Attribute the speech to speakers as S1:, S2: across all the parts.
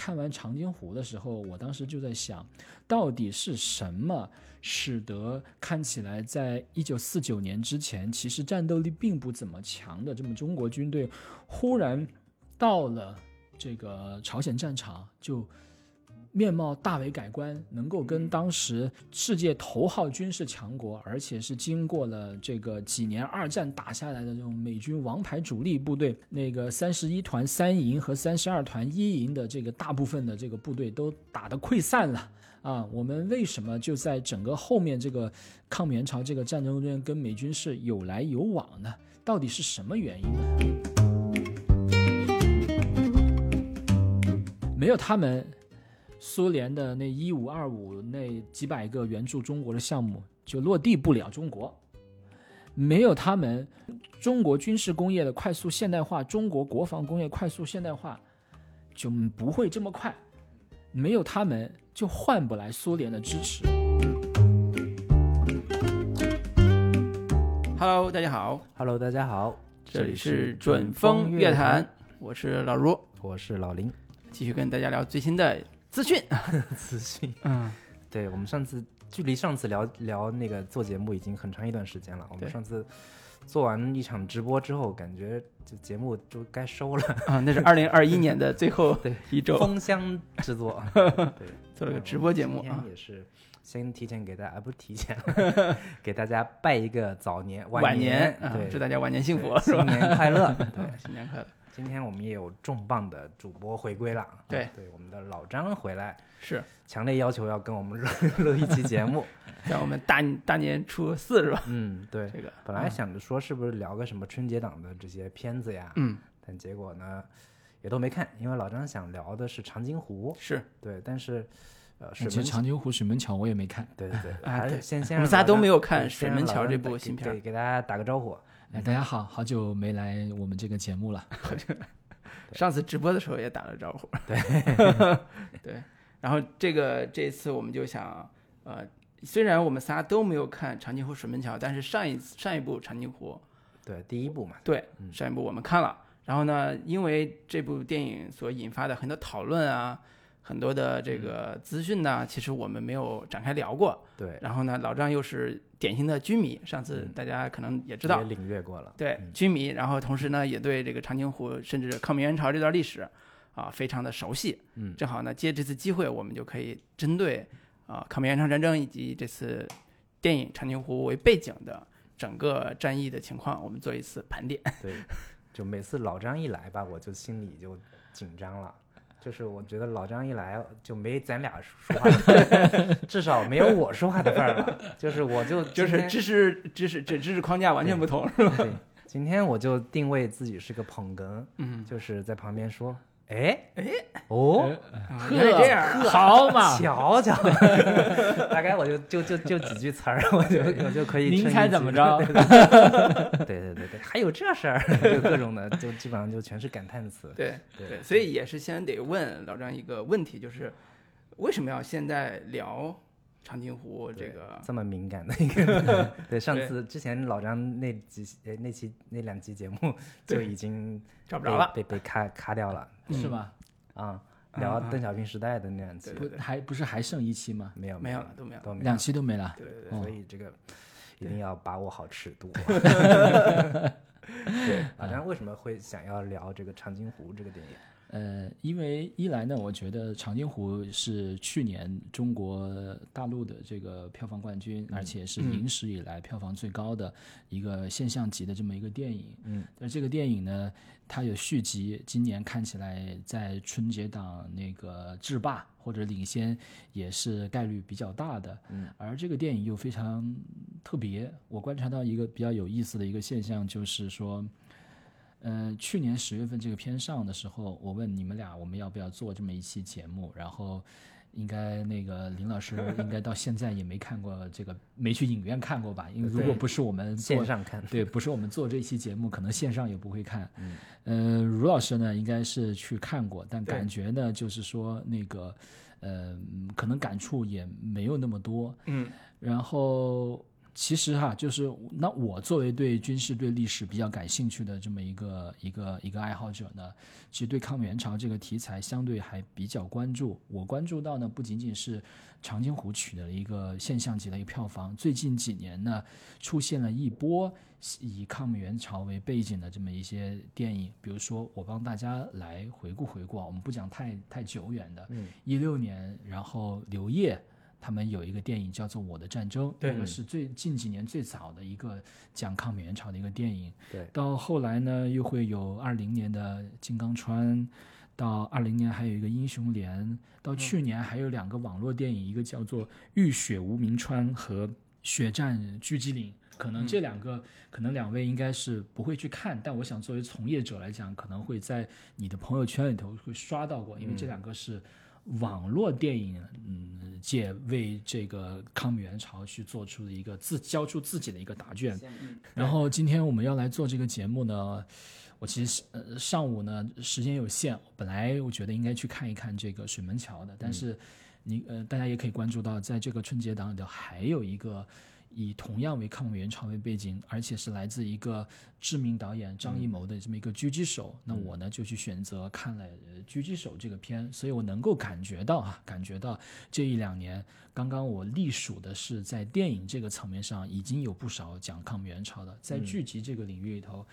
S1: 看完长津湖的时候，我当时就在想，到底是什么使得看起来在一九四九年之前其实战斗力并不怎么强的这么中国军队，忽然到了这个朝鲜战场就。面貌大为改观，能够跟当时世界头号军事强国，而且是经过了这个几年二战打下来的这种美军王牌主力部队，那个三十一团三营和三十二团一营的这个大部分的这个部队都打得溃散了啊！我们为什么就在整个后面这个抗美援朝这个战争中跟美军是有来有往呢？到底是什么原因呢？没有他们。苏联的那一五二五那几百个援助中国的项目就落地不了中国，没有他们，中国军事工业的快速现代化，中国国防工业快速现代化就不会这么快，没有他们就换不来苏联的支持。
S2: Hello，大家好
S3: ，Hello，大家好，
S2: 这里是准风乐坛，我是老卢，
S3: 我是老林，
S2: 继续跟大家聊最新的。资讯，
S3: 资讯，
S2: 嗯，
S3: 对我们上次距离上次聊聊那个做节目已经很长一段时间了。我们上次做完一场直播之后，感觉就节目就该收了。
S2: 啊。那是二零二一年的最后 一周，
S3: 封箱制作，对，
S2: 做了个直播节目
S3: 啊。也是先提前给大家，不是提前，给大家拜一个早年
S2: 晚
S3: 年，
S2: 对，祝大家晚年幸福，
S3: 新年快乐，
S2: 对，新年快乐。
S3: 今天我们也有重磅的主播回归了，
S2: 对。
S3: 对，我们的老张回来。
S2: 是。
S3: 强烈要求要跟我们录录一期节目，
S2: 让我们大大年初四是吧？
S3: 嗯，对，
S2: 这个
S3: 本来想着说是不是聊个什么春节档的这些片子呀，
S2: 嗯，
S3: 但结果呢也都没看，因为老张想聊的是长津湖，
S2: 是。
S3: 对，但是呃，
S1: 其实长津湖水门桥我也没看，
S3: 对对对，还是先先
S2: 我们仨都没有看水门桥这部新片，
S3: 给给大家打个招呼，
S1: 哎，大家好好久没来我们这个节目了。
S2: 上次直播的时候也打了招呼，
S3: 对
S2: 对，然后这个这次我们就想，呃，虽然我们仨都没有看长津湖水门桥，但是上一次上一部长津湖，
S3: 对第一部嘛，
S2: 对上一部我们看了，然后呢，因为这部电影所引发的很多讨论啊。很多的这个资讯呢，其实我们没有展开聊过。
S3: 对，
S2: 然后呢，老张又是典型的军迷，上次大家可能也知道，
S3: 也领略过了。
S2: 对，军迷，然后同时呢，也对这个长津湖甚至抗美援朝这段历史啊，非常的熟悉。
S3: 嗯，
S2: 正好呢，借这次机会，我们就可以针对啊抗美援朝战争以及这次电影长津湖为背景的整个战役的情况，我们做一次盘点。
S3: 对，就每次老张一来吧，我就心里就紧张了。就是我觉得老张一来就没咱俩说话，至少没有我说话的份儿了。就是我就
S2: 就是知识知识这知识框架完全不同，是吧？
S3: 今天我就定位自己是个捧哏，
S2: 嗯，
S3: 就是在旁边说。哎
S2: 哎
S3: 哦，
S2: 原来这样，
S1: 好嘛，
S3: 瞧瞧，大概我就就就就几句词儿，我就我就可以。
S1: 您猜怎么着？
S3: 对对对对，还有这事儿，就各种的，就基本上就全是感叹词。
S2: 对对，所以也是先得问老张一个问题，就是为什么要现在聊？长津湖这个
S3: 这么敏感的一个，对上次之前老张那几那期那两期节目就已经
S2: 找不着了，
S3: 被被卡卡掉了，
S1: 是吗？
S3: 啊，聊邓小平时代的那两期，
S1: 还不是还剩一期吗？
S3: 没有
S2: 没有了，都没有，
S3: 都没
S1: 两期都没了。
S2: 对对
S3: 对，所以这个一定要把握好尺度。
S2: 对，
S3: 老张为什么会想要聊这个长津湖这个电影？
S1: 呃，因为一来呢，我觉得《长津湖》是去年中国大陆的这个票房冠军，而且是影史以来票房最高的一个现象级的这么一个电影。
S3: 嗯，
S1: 但这个电影呢，它有续集，今年看起来在春节档那个制霸或者领先也是概率比较大的。
S3: 嗯，
S1: 而这个电影又非常特别，我观察到一个比较有意思的一个现象，就是说。嗯，去年十月份这个片上的时候，我问你们俩我们要不要做这么一期节目，然后应该那个林老师应该到现在也没看过这个，没去影院看过吧？因为如果不是我们
S3: 线上看，
S1: 对，不是我们做这期节目，可能线上也不会看。
S3: 嗯，
S1: 呃，卢老师呢应该是去看过，但感觉呢就是说那个，呃，可能感触也没有那么多。
S2: 嗯，
S1: 然后。其实哈，就是那我作为对军事、对历史比较感兴趣的这么一个一个一个爱好者呢，其实对抗美援朝这个题材相对还比较关注。我关注到呢，不仅仅是长津湖取得了一个现象级的一个票房，最近几年呢，出现了一波以抗美援朝为背景的这么一些电影。比如说，我帮大家来回顾回顾啊，我们不讲太太久远的，
S3: 嗯，
S1: 一六年，然后刘烨。他们有一个电影叫做《我的战争》，
S2: 对
S1: 这个是最近几年最早的一个讲抗美援朝的一个电影。
S3: 对，
S1: 到后来呢，又会有二零年的《金刚川》，到二零年还有一个《英雄连》，到去年还有两个网络电影，一个叫做《浴血无名川》和《血战狙击岭》。可能这两个，可能两位应该是不会去看，但我想作为从业者来讲，可能会在你的朋友圈里头会刷到过，因为这两个是网络电影，嗯，界为这个抗美援朝去做出的一个自交出自己的一个答卷。然后今天我们要来做这个节目呢，我其实呃上午呢时间有限，本来我觉得应该去看一看这个水门桥的，但是你呃大家也可以关注到，在这个春节档里头还有一个。以同样为抗美援朝为背景，而且是来自一个知名导演张艺谋的这么一个狙击手，那我呢就去选择看了《呃狙击手》这个片，所以我能够感觉到啊，感觉到这一两年，刚刚我隶属的是在电影这个层面上已经有不少讲抗美援朝的，在剧集这个领域里头，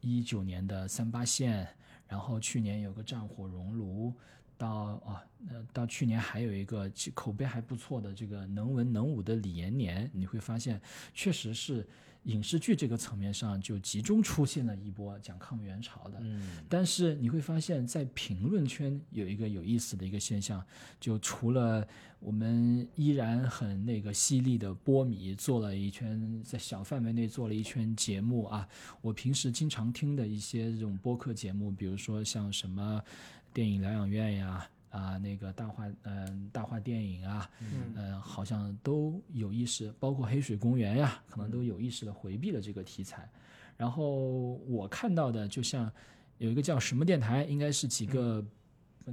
S1: 一九年的三八线，然后去年有个战火熔炉。到啊，呃，到去年还有一个口碑还不错的这个能文能武的李延年，你会发现，确实是影视剧这个层面上就集中出现了一波讲抗美援朝的。
S3: 嗯，
S1: 但是你会发现在评论圈有一个有意思的一个现象，就除了我们依然很那个犀利的波米做了一圈，在小范围内做了一圈节目啊，我平时经常听的一些这种播客节目，比如说像什么。电影疗养院呀，啊，那个大话，嗯，大话电影啊，
S2: 嗯。
S1: 呃，好像都有意识，包括黑水公园呀，可能都有意识的回避了这个题材。然后我看到的，就像有一个叫什么电台，应该是几个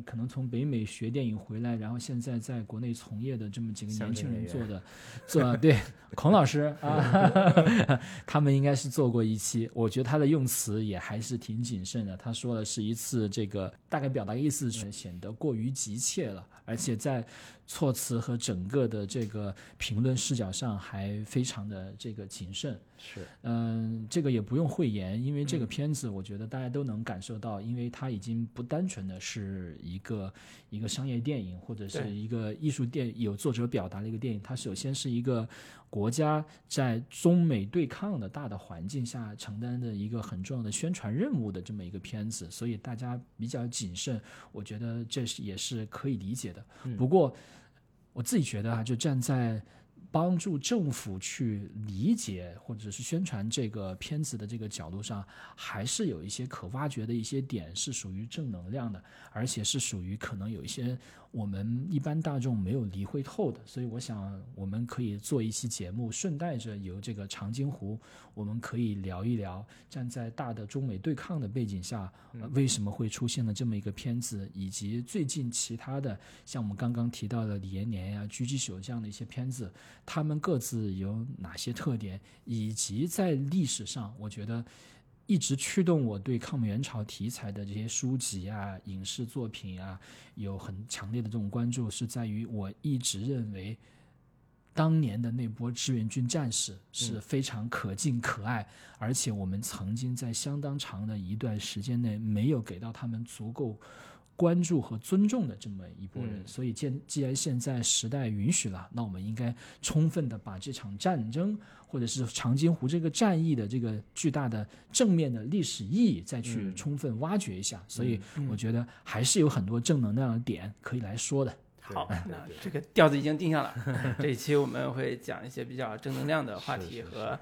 S1: 可能从北美学电影回来，然后现在在国内从业的这么几个年轻人做的，做对 孔老师啊，他们应该是做过一期，我觉得他的用词也还是挺谨慎的。他说的是一次这个大概表达意思是显得过于急切了，而且在措辞和整个的这个评论视角上还非常的这个谨慎。
S3: 是，
S1: 嗯，这个也不用讳言，因为这个片子我觉得大家都能感受到，因为它已经不单纯的是一个一个商业电影或者是一个艺术电有作者表达的一个电影，它首先是一个国家在中美对抗的大的环境下承担的一个很重要的宣传任务的这么一个片子，所以大家比较谨慎，我觉得这是也是可以理解的。不过我自己觉得啊，就站在帮助政府去理解或者是宣传这个片子的这个角度上，还是有一些可挖掘的一些点是属于正能量的，而且是属于可能有一些我们一般大众没有理会透的。所以我想，我们可以做一期节目，顺带着由这个长津湖，我们可以聊一聊，站在大的中美对抗的背景下，呃为什么会出现了这么一个片子，以及最近其他的像我们刚刚提到的李延年呀、狙击手这样的一些片子，他们各自有哪些特点，以及在历史上，我觉得一直驱动我对抗美援朝题材的这些书籍啊、影视作品啊，有很强烈的这种关注，是在于我一直认为。当年的那波志愿军战士是非常可敬可爱，而且我们曾经在相当长的一段时间内没有给到他们足够关注和尊重的这么一拨人，
S3: 嗯
S1: 所以既既然现在时代允许了，那我们应该充分的把这场战争或者是长津湖这个战役的这个巨大的正面的历史意义再去
S3: 嗯
S1: 充分挖掘一下，所以
S2: 嗯
S1: 我觉得还是有很多正能量的点可以来说的。
S2: 好，那这个调子已经定下了。这一期我们会讲一些比较正能量的话题和，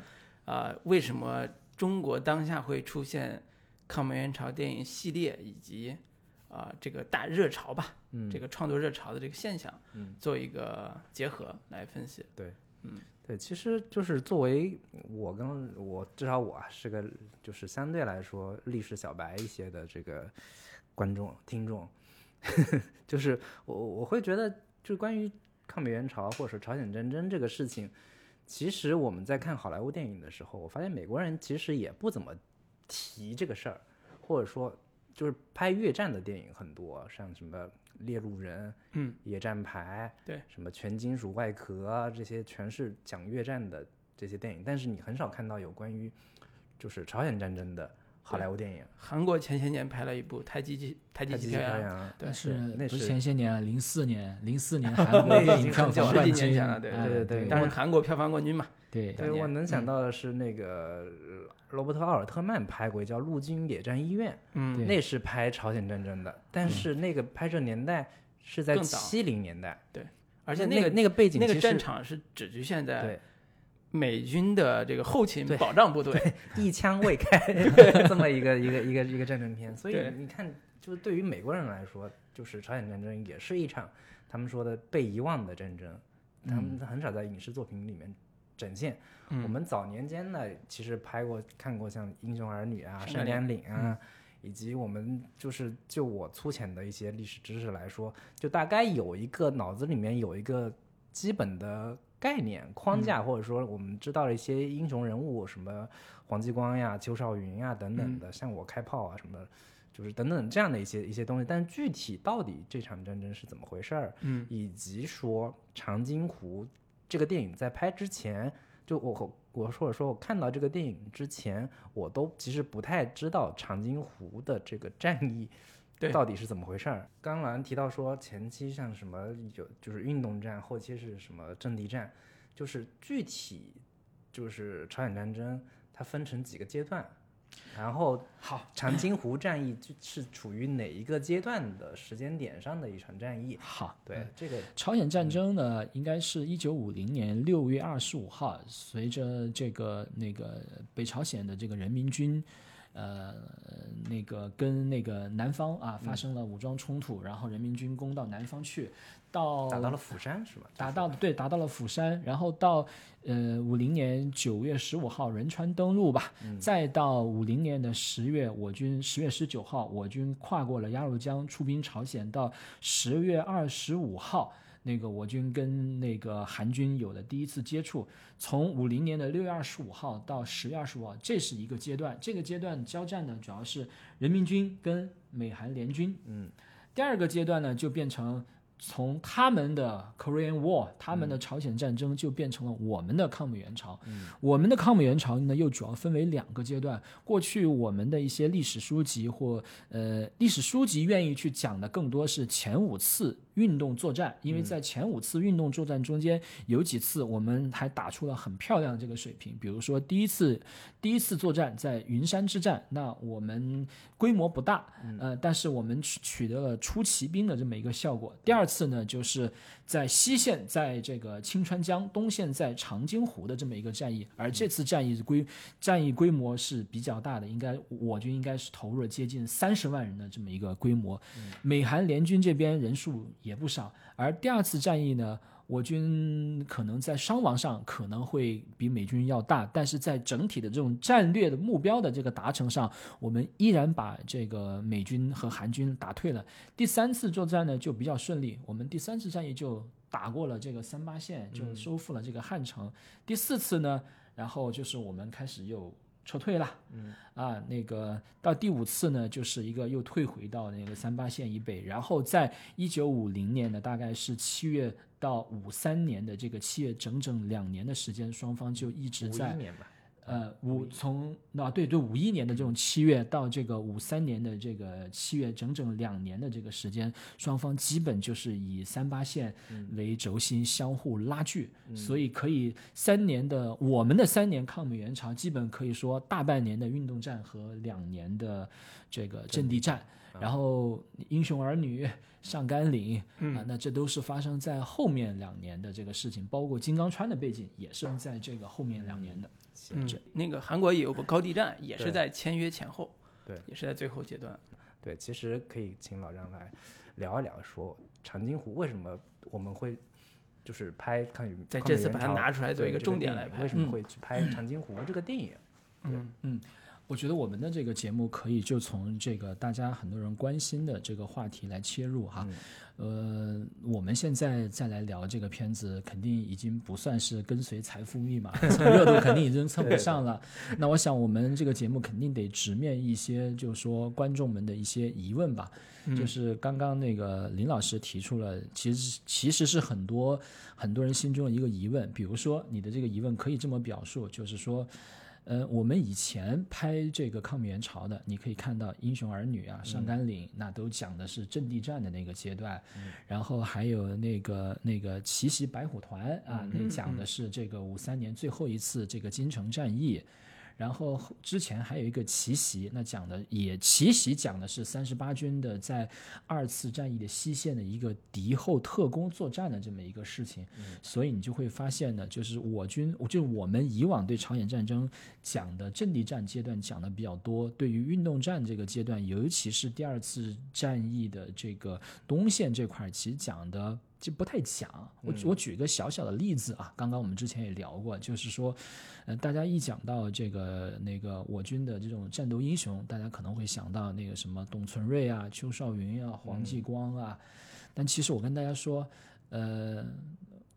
S2: 啊、为什么中国当下会出现抗美援朝电影系列以及啊、这个大热潮吧，
S3: 嗯，
S2: 这个创作热潮的这个现象，
S3: 嗯，
S2: 做一个结合来分析。
S3: 对，嗯，对其实就是作为我跟我至少我啊是个就是相对来说历史小白一些的这个观众听众，就是我我会觉得，就关于抗美援朝或者是朝鲜战争这个事情，其实我们在看好莱坞电影的时候，我发现美国人其实也不怎么提这个事儿，或者说就是拍越战的电影很多，像什么《猎鹿人》、
S2: 嗯，《
S3: 野战排》，
S2: 对，
S3: 什么《全金属外壳》啊，这些全是讲越战的这些电影，但是你很少看到有关于就是朝鲜战争的好莱坞电影。
S2: 韩国前些年拍了一部《太极极
S3: 太极旗飘
S2: 旗飘扬》，
S3: 扬，
S2: 对
S1: 但是
S3: 那是
S1: 前些年啊，零四年，零四年 韩国电影票房
S2: 十几年
S1: 冠军，
S2: 前了对
S1: 哎
S3: 对对对
S1: 对
S2: 当时韩国票房冠军嘛，
S1: 对。
S3: 对，我能想到的是那个呃罗伯特·奥尔特曼拍过一叫《陆军野战医院》，
S2: 嗯，
S3: 那是拍朝鲜战争的，但是那个拍摄年代是在七零年代，对
S2: 而且那个
S3: 那那个背景
S2: 那个
S3: 其实
S2: 战场是只局限在
S3: 对。
S2: 美军的这个后勤保障部队，
S3: 一枪未开这么一个一个一个一个战争片，所以你看，就是对于美国人来说，就是朝鲜战争也是一场他们说的被遗忘的战争，他们很少在影视作品里面展现。
S2: 嗯。
S3: 我们早年间呢，其实拍过看过像《英雄儿女》啊、《
S2: 山连岭》
S3: 啊，以及我们就是就我粗浅的一些历史知识来说，就大概有一个脑子里面有一个基本的概念框架，或者说我们知道了一些英雄人物，什么黄继光呀、邱少云呀等等的，像我开炮啊什么。就是等等这样的一些一些东西，但具体到底这场战争是怎么回事儿，
S2: 嗯，
S3: 以及说长津湖这个电影在拍之前，就我我我或者说我看到这个电影之前，我都其实不太知道长津湖的这个战役
S2: 对
S3: 到底是怎么回事儿。刚兰提到说前期像什么有就是运动战，后期是什么阵地战，就是具体就是朝鲜战争它分成几个阶段。然后，
S1: 好，
S3: 长津湖战役就是处于哪一个阶段的时间点上的一场战役？
S1: 好，
S3: 对，这个
S1: 朝鲜战争呢，应该是一九五零年六月二十五号，随着这个那个北朝鲜的这个人民军，呃，那个跟那个南方啊发生了武装冲突，然后人民军攻到南方去，到
S3: 打到了釜山是吧？
S1: 达到对达到了釜山，然后到呃五零年九月十五号仁川登陆吧，再到五零年的十月，我军十月十九号，我军跨过了鸭绿江出兵朝鲜，到十月二十五号。那个我军跟那个韩军有了第一次接触，从五零年的六月二十五号到十月二十五号，这是一个阶段。这个阶段交战呢，主要是人民军跟美韩联军。
S3: 嗯，
S1: 第二个阶段呢，就变成从他们的 Korean War，他们的朝鲜战争就变成了我们的抗美援朝。
S3: 嗯
S1: 我们的抗美援朝呢，又主要分为两个阶段。过去我们的一些历史书籍或呃历史书籍愿意去讲的，更多是前五次运动作战，因为在前五次运动作战中间，有几次我们还打出了很漂亮的这个水平。比如说第一次第一次作战在云山之战，那我们规模不大，呃，但是我们取取得了出奇兵的这么一个效果。第二次呢，就是在西线在这个清川江，东线在长津湖的这么一个战役，而这次战役规战役规模是比较大的，应该我军应该是投入了接近三十万人的这么一个规模。美韩联军这边人数也不少，而第二次战役呢，我军可能在伤亡上可能会比美军要大，但是在整体的这种战略的目标的这个达成上，我们依然把这个美军和韩军打退了。第三次作战呢就比较顺利，我们第三次战役就打过了这个三八线，就收复了这个汉城。第四次呢，然后就是我们开始又撤退了，嗯。啊，那个到第五次呢，就是一个又退回到那个三八线以北，然后在一九五零年的大概是七月到五三年的这个七月，整整两年的时间，双方就一直
S3: 五
S1: 在
S3: 一年吧，
S1: 呃，五从那、对对五一年的这种七月到这个五三年的这个七月，整整两年的这个时间，双方基本就是以三八线为轴心相互拉锯，所以可以三年的我们的三年抗美援朝，基本可以说大半年的运动战和两年的这个阵地战。然后英雄儿女、上甘岭啊，那这都是发生在后面两年的这个事情，包括金刚川的背景也是在这个后面两年的。
S2: 嗯，那个韩国也有个高地战，也是在签约前后，
S3: 对，
S2: 也是在最后阶段。
S3: 对，其实可以请老张来聊一聊，说长津湖为什么我们会就是拍抗美
S2: 在这次把它拿出来做一个重点来拍。
S3: 为什么会去拍长津湖这个电影？
S2: 嗯嗯
S1: 我觉得我们的这个节目可以就从这个大家很多人关心的这个话题来切入哈。呃，我们现在再来聊这个片子，肯定已经不算是跟随财富密码蹭，热度肯定已经蹭不上了。那我想我们这个节目肯定得直面一些，就是说观众们的一些疑问吧。就是刚刚那个林老师提出了，其实其实是很多很多人心中的一个疑问。比如说你的这个疑问可以这么表述，就是说。呃，我们以前拍这个抗美援朝的，你可以看到《英雄儿女》啊，《上甘岭》，那都讲的是阵地战的那个阶段，然后还有那个那个奇袭白虎团啊，那讲的是这个五三年最后一次这个金城战役。然后之前还有一个奇袭，那讲的也奇袭讲的是三十八军的在二次战役的西线的一个敌后特工作战的这么一个事情，所以你就会发现呢，就是我军，就是我们以往对朝鲜战争讲的阵地战阶段讲的比较多，对于运动战这个阶段，尤其是第二次战役的这个东线这块，其实讲的。就不太讲，我我举一个小小的例子啊，刚刚我们之前也聊过，就是说，呃，大家一讲到这个那个我军的这种战斗英雄，大家可能会想到那个什么董存瑞啊、邱少云啊、黄继光啊，但其实我跟大家说，呃，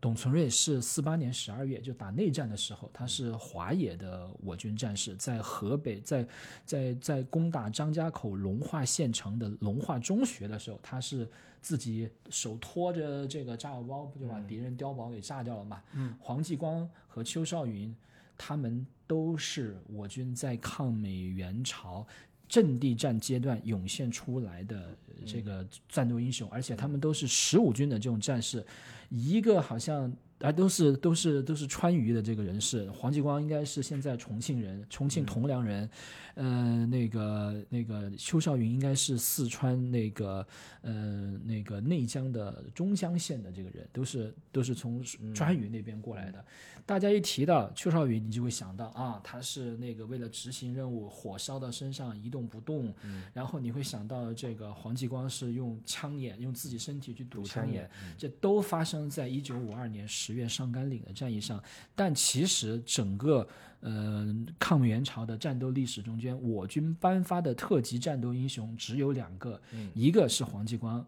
S1: 董存瑞是四八年十二月就打内战的时候，他是华野的我军战士，在河北，在在在攻打张家口隆化县城的隆化中学的时候，他是。自己手托着这个炸药包，不就把敌人碉堡给炸掉了嘛？嗯，黄继光和邱少云，他们都是我军在抗美援朝阵地战阶段涌现出来的这个战斗英雄，而且他们都是十五军的这种战士，一个好像。啊，都是都是都是川渝的这个人士，黄继光应该是现在重庆人，重庆铜梁人，呃，那个那个邱少云应该是四川那个呃那个内江的中江县的这个人，都是都是从川渝那边过来的。大家一提到邱少云，你就会想到啊，他是那个为了执行任务，火烧到身上一动不动，然后你会想到这个黄继光是用枪眼，用自己身体去堵枪眼，这都发生在一九五二年十。十月上甘岭的战役上，但其实整个呃抗美援朝的战斗历史中间，我军颁发的特级战斗英雄只有两个，一个是黄继光，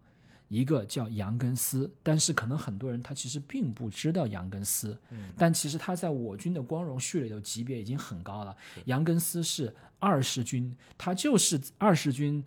S1: 一个叫杨根思。但是可能很多人他其实并不知道杨根思，但其实他在我军的光荣序里头级别已经很高了。杨根思是二十军，他就是二十军。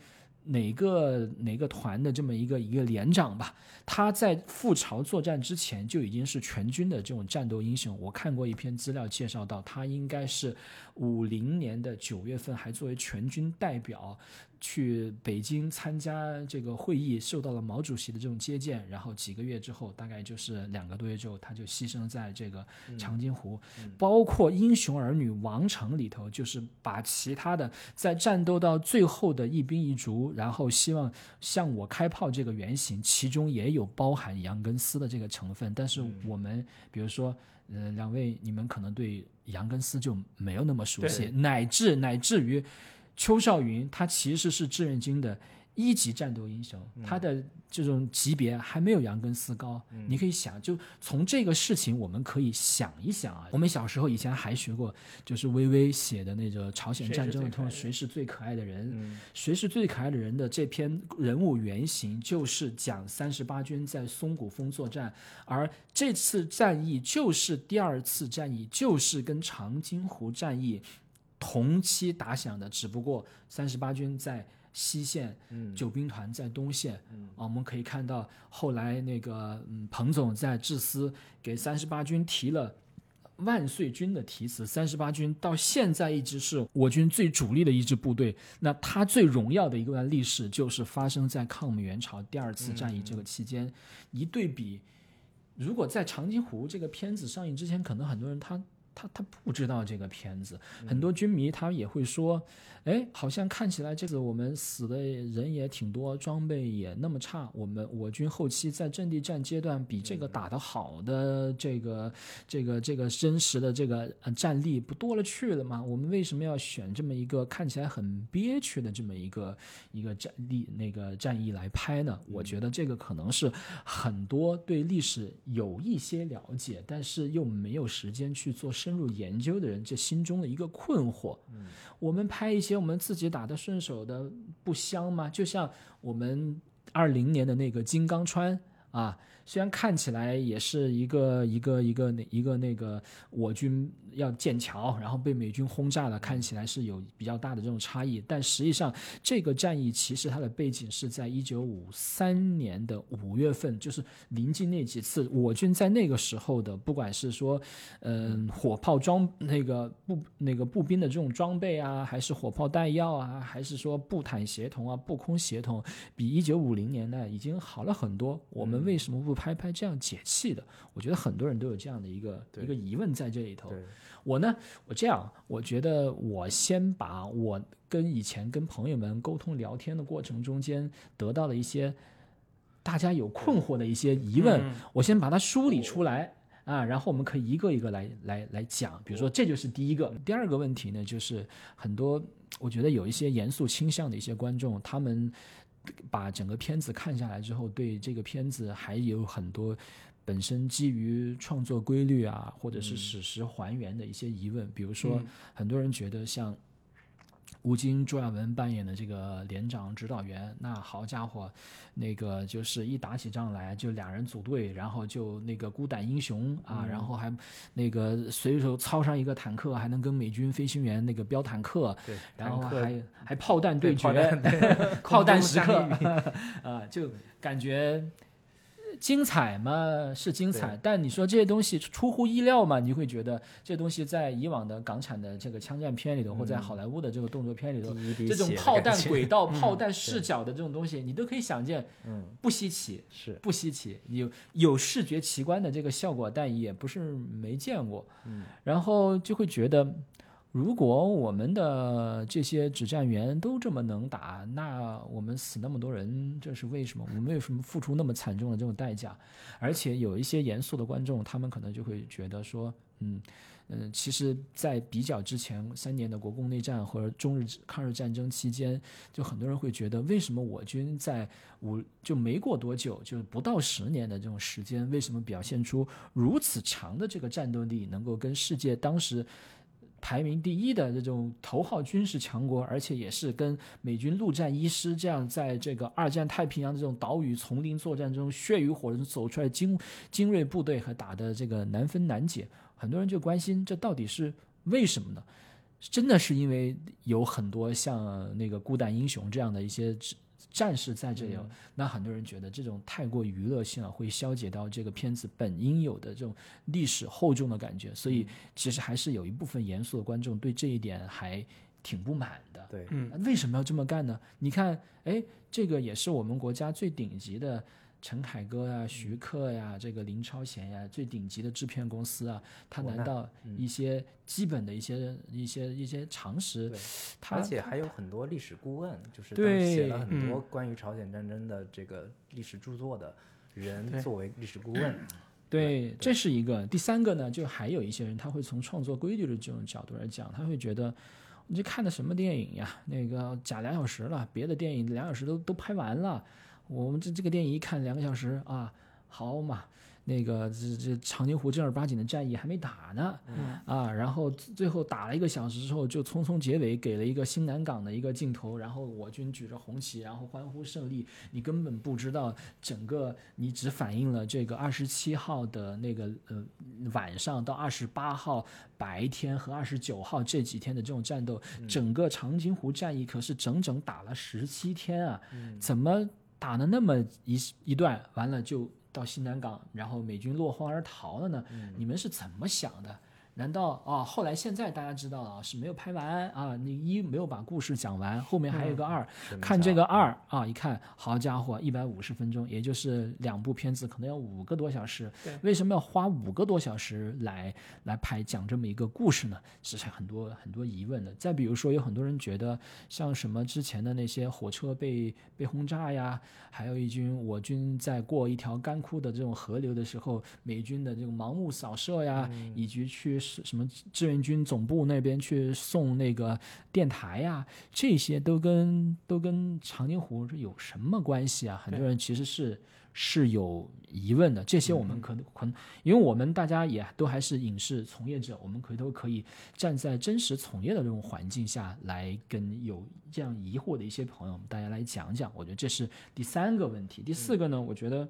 S1: 哪个哪个团的这么一个一个连长吧，他在赴朝作战之前就已经是全军的这种战斗英雄。我看过一篇资料介绍到，他应该是五零年的九月份还作为全军代表。去北京参加这个会议，受到了毛主席的这种接见，然后几个月之后，大概就是两个多月之后，他就牺牲在这个长津湖。包括英雄儿女王成里头，就是把其他的在战斗到最后的一兵一卒，然后希望向我开炮这个原型，其中也有包含杨根思的这个成分。但是我们比如说，呃，两位你们可能对杨根思就没有那么熟悉，乃至乃至于。邱少云，他其实是志愿军的一级战斗英雄，他的这种级别还没有杨根思高。你可以想，就从这个事情，我们可以想一想啊。我们小时候以前还学过，就是微微写的那个朝鲜战争的通，谁是最可爱的人？谁是最可爱的人的这篇人物原型，就是讲三十八军在松骨峰作战，而这次战役就是第二次战役，就是跟长津湖战役。同期打响的，只不过三十八军在西线，九兵团在东线。啊，我们可以看到后来那个嗯，彭总在致司给三十八军提了万岁军的题词。三十八军到现在一直是我军最主力的一支部队。那他最荣耀的一段历史，就是发生在抗美援朝第二次战役这个期间。一对比，如果在长津湖这个片子上映之前，可能很多人他。他他不知道这个片子，很多军迷他也会说，哎，好像看起来这次我们死的人也挺多，装备也那么差，我们我军后期在阵地战阶段比这个打得好的这个这个这个真实的这个战力不多了去了吗？我们为什么要选这么一个看起来很憋屈的这么一个一个战力那个战役来拍呢？我觉得这个可能是很多对历史有一些了解，但是又没有时间去做。深入研究的人这心中的一个困惑。
S3: 嗯
S1: 我们拍一些我们自己打得顺手的，不香吗？就像我们二零年的那个金刚川啊，虽然看起来也是一个一个一个那一个那个我军要建桥，然后被美军轰炸了，看起来是有比较大的这种差异，但实际上这个战役其实它的背景是在一九五三年的五月份，就是临近那几次我军在那个时候的，不管是说嗯，火炮装那个步那个步兵的这种装备啊，还是火炮弹药啊，还是说步坦协同啊、步空协同，比一九五零年代已经好了很多。我们为什么不拍拍这样解气的？我觉得很多人都有这样的一个一个疑问在这里头。
S3: 对，
S1: 我呢，我这样，我觉得我先把我跟以前跟朋友们沟通聊天的过程中间得到的一些大家有困惑的一些疑问，
S2: 嗯
S1: 我先把它梳理出来啊，然后我们可以一个一个来来来讲。比如说，这就是第一个。第二个问题呢，就是很多我觉得有一些严肃倾向的一些观众，他们把整个片子看下来之后，对这个片子还有很多本身基于创作规律啊，或者是史实还原的一些疑问。比如说，
S2: 嗯。
S1: 很多人觉得像吴京、朱亚文扮演的这个连长指导员，那好家伙，那个就是一打起仗来就俩人组队，然后就那个孤胆英雄啊，然后还那个随手操上一个坦克，还能跟美军飞行员那个飙坦克，
S3: 对，
S1: 然后还还炮弹对决，
S3: 炮弹
S1: 炮弹时刻啊，就感觉精彩嘛是精彩，但你说这些东西出乎意料嘛，你会觉得这些东西在以往的港产的这个枪战片里头，或在好莱坞的这个动作片里头，这种炮弹轨道、炮弹视角的这种东西，你都可以想见，
S3: 嗯，
S1: 不稀奇。
S3: 是，
S1: 不稀奇，有有视觉奇观的这个效果，但也不是没见过。
S3: 嗯，
S1: 然后就会觉得，如果我们的这些指战员都这么能打，那我们死那么多人，这是为什么？我们为什么付出那么惨重的这种代价？而且有一些严肃的观众，他们可能就会觉得说，嗯。嗯，其实，在比较之前三年的国共内战和中日抗日战争期间，就很多人会觉得，为什么我军在五就没过多久，就是不到十年的这种时间，为什么表现出如此强的这个战斗力，能够跟世界当时排名第一的这种头号军事强国，而且也是跟美军陆战一师这样在这个二战太平洋的这种岛屿丛林作战中血与火中走出来精精锐部队和打的这个难分难解，很多人就关心这到底是为什么呢？真的是因为有很多像那个孤胆英雄这样的一些战士在这里，
S3: 嗯
S1: 那很多人觉得这种太过娱乐性啊，会消解到这个片子本应有的这种历史厚重的感觉，所以其实还是有一部分严肃的观众对这一点还挺不满的。
S3: 对，
S2: 嗯
S1: 为什么要这么干呢？你看，哎，这个也是我们国家最顶级的陈凯歌呀、徐克呀、这个林超贤呀，最顶级的制片公司啊，他
S3: 难
S1: 难道一些基本的一些一些一些常识
S3: 对，
S1: 他
S3: 而且还有很多历史顾问，就是写了很
S2: 嗯
S3: 多关于朝鲜战争的这个历史著作的人作为历史顾问，
S1: 对，这是一个。第三个呢，就还有一些人他会从创作规律的这种角度来讲，他会觉得。你这看的什么电影呀？那个假两小时了，别的电影两小时都都拍完了，我们这这个电影一看两个小时啊，好嘛，那个这这长津湖正儿八经的战役还没打呢，
S2: 嗯。
S1: 啊，然后最后打了一个小时之后，就匆匆结尾，给了一个新南港的一个镜头，然后我军举着红旗，然后欢呼胜利，你根本不知道整个，你只反映了这个二十七号的那个呃晚上到二十八号白天和二十九号这几天的这种战斗，整个长津湖战役可是整整打了十七天啊，怎么打了那么一一段，完了就到西南港，然后美军落荒而逃了呢？你们是怎么想的？难道啊？后来现在大家知道了啊，是没有拍完啊？你一没有把故事讲完，后面还有一个二，
S3: 神
S1: 看这个二啊，一看，好家伙，一百五十分钟，也就是两部片子，可能要五个多小时
S2: 对。
S1: 为什么要花五个多小时来来拍讲这么一个故事呢？这是很多很多疑问的。再比如说，有很多人觉得，像什么之前的那些火车被被轰炸呀，还有一军我军在过一条干枯的这种河流的时候，美军的这种盲目扫射呀，以及去是什么志愿军总部那边去送那个电台呀、这些都跟都跟长津湖有什么关系啊？很多人其实是是有疑问的。这些我们可能可能，因为我们大家也都还是影视从业者，我们可以都可以站在真实从业的这种环境下来跟有这样疑惑的一些朋友，大家来讲讲。我觉得这是第三个问题。第四个呢，我觉得。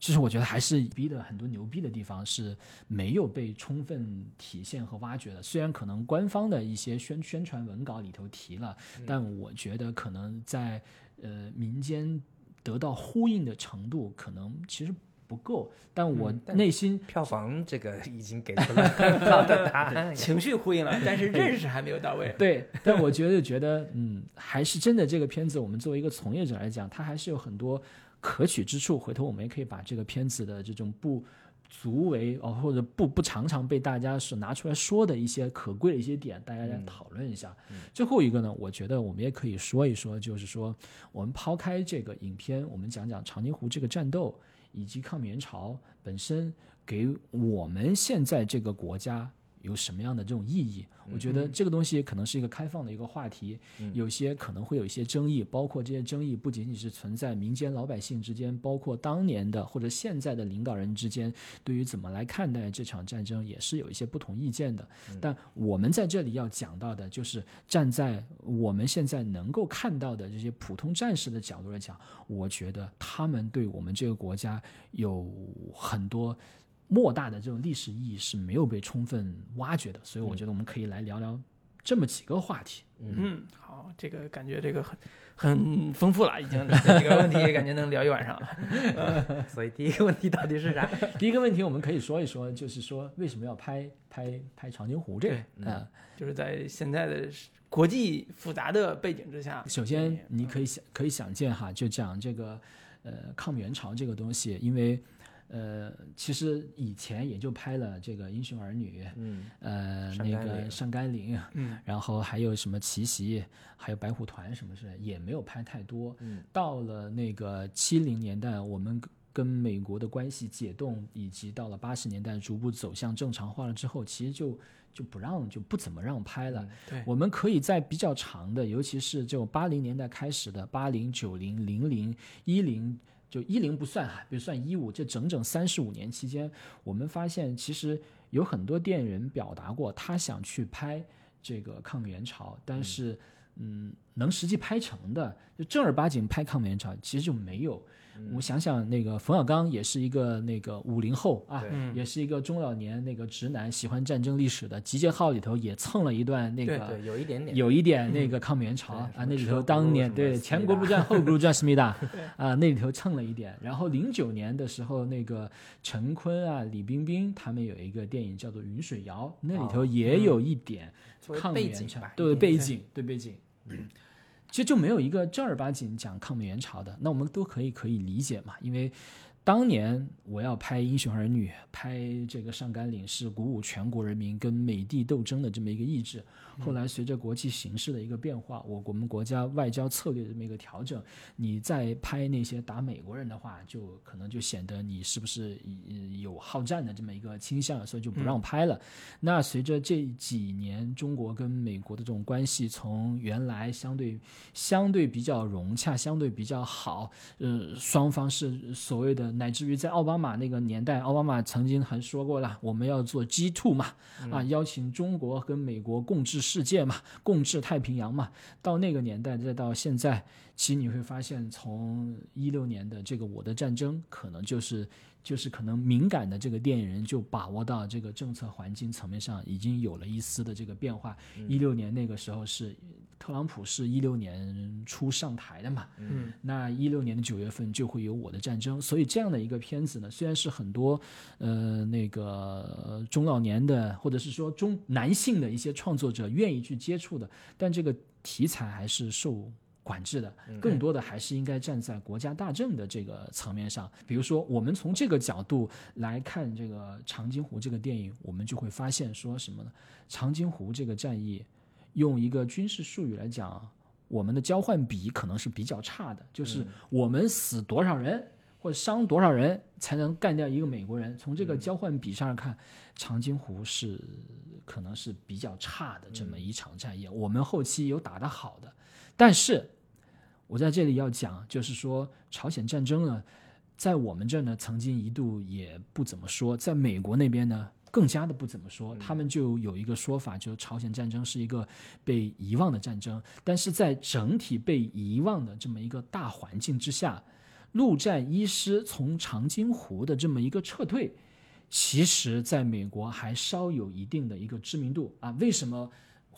S1: 其实我觉得还是逼的很多牛逼的地方是没有被充分体现和挖掘的。虽然可能官方的一些宣宣传文稿里头提了，但我觉得可能在呃民间得到呼应的程度可能其实不够。但我内心
S3: 票房这个已经给出了 很好的答案。
S2: 情绪呼应了，但是认识还没有到位。
S1: 对，但我觉得觉得嗯，还是真的这个片子，我们作为一个从业者来讲，它还是有很多可取之处。回头我们也可以把这个片子的这种不足为哦，或者不不常常被大家所拿出来说的一些可贵的一些点，大家来讨论一下。最后一个呢，我觉得我们也可以说一说，就是说我们抛开这个影片，我们讲讲长津湖这个战斗以及抗美援朝本身给我们现在这个国家。有什么样的这种意义？我觉得这个东西可能是一个开放的一个话题，有些可能会有一些争议，包括这些争议不仅仅是存在民间老百姓之间，包括当年的或者现在的领导人之间，对于怎么来看待这场战争也是有一些不同意见的。但我们在这里要讲到的就是站在我们现在能够看到的这些普通战士的角度来讲，我觉得他们对我们这个国家有很多。莫大的这种历史意义是没有被充分挖掘的，所以我觉得我们可以来聊聊这么几个话题。
S2: 嗯，好，这个感觉这个很很丰富了，已经这几个问题 感觉能聊一晚上了。
S3: 所以第一个问题到底是啥？
S1: 第一个问题我们可以说一说，就是说为什么要拍拍拍长津湖这个？嗯，
S2: 就是在现在的国际复杂的背景之下，
S1: 首先你可以想可以想见哈，就讲这个呃抗美援朝这个东西，因为。呃，其实以前也就拍了这个《英雄儿女》，
S3: 嗯，
S1: 呃，那个
S3: 岭
S1: 上甘岭，
S2: 嗯，
S1: 然后还有什么奇袭，还有白虎团什么之类，也没有拍太多。
S3: 嗯，
S1: 到了那个七零年代，我们跟美国的关系解冻，以及到了八十年代逐步走向正常化了之后，其实就就不让就不怎么让拍了。
S2: 对，
S1: 我们可以在比较长的，尤其是就八零年代开始的八零、九零、零零、一零，就一零不算哈，比如算一五，这整整三十五年期间，我们发现其实有很多电影人表达过他想去拍这个抗美援朝，但是嗯，能实际拍成的，就正儿八经拍抗美援朝，其实就没有。我们想想，那个冯小刚也是一个那个五零后啊，也是一个中老年那个直男，喜欢战争历史的。《集结号》里头也蹭了一段那个
S3: 对，有一点点。
S1: 有一点那个抗美援朝啊，那里头当年对前国不战后不战思密达 啊，那里头蹭了一点。然后零九年的时候，那个陈坤啊、李冰冰他们有一个电影叫做《云水谣》，那里头
S3: 哦
S1: 也有一点抗美援朝对背景，对背景。其实就没有一个正儿八经讲抗美援朝的，那我们都可以可以理解嘛，因为当年我要拍《英雄儿女》，拍这个上甘岭，是鼓舞全国人民跟美帝斗争的这么一个意志。后来随着国际形势的一个变化，我我们国家外交策略的这么一个调整，你再拍那些打美国人的话，就可能就显得你是不是呃有好战的这么一个倾向，所以就不让拍了。那随着这几年中国跟美国的这种关系，从原来相对相对比较融洽、相对比较好，呃，双方是所谓的，乃至于在奥巴马那个年代，奥巴马曾经还说过了，我们要做 G two 嘛，啊，邀请中国跟美国共治世界嘛，共治太平洋嘛。到那个年代，再到现在，其实你会发现，从一六年的这个《我的战争》，可能就是就是可能敏感的这个电影人就把握到这个政策环境层面上已经有了一丝的这个变化。一六年那个时候是特朗普是一六年初上台的嘛，
S2: 嗯
S1: 那一六年的九月份就会有《我的战争》，所以这样的一个片子呢，虽然是很多呃那个呃中老年的或者是说中男性的一些创作者愿意去接触的，但这个题材还是受。管制的，更多的还是应该站在国家大政的这个层面上。比如说，我们从这个角度来看这个《长津湖》这个电影，我们就会发现说什么呢？长津湖这个战役，用一个军事术语来讲，我们的交换比可能是比较差的，就是我们死多少人，或者伤多少人才能干掉一个美国人？从这个交换比上来看，长津湖是可能是比较差的这么一场战役。我们后期有打得好的，但是我在这里要讲，就是说朝鲜战争呢，在我们这儿呢，曾经一度也不怎么说，在美国那边呢。更加的不怎么说，他们就有一个说法，就是朝鲜战争是一个被遗忘的战争。但是在整体被遗忘的这么一个大环境之下，陆战一师从长津湖的这么一个撤退，其实在美国还稍有一定的一个知名度啊。为什么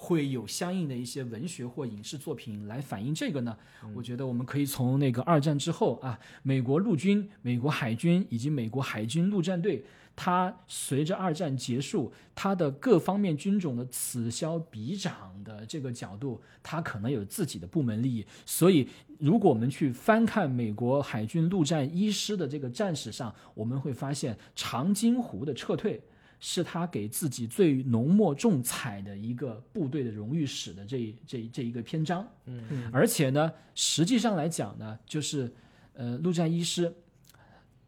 S1: 会有相应的一些文学或影视作品来反映这个呢？我觉得我们可以从那个二战之后啊，美国陆军、美国海军以及美国海军陆战队。它随着二战结束，它的各方面军种的此消彼长的这个角度，它可能有自己的部门利益。所以，如果我们去翻看美国海军陆战一师的这个战史上，我们会发现长津湖的撤退是他给自己最浓墨重彩的一个部队的荣誉史的这这这一个篇章。
S3: 嗯，
S1: 而且呢，实际上来讲呢，就是呃，陆战一师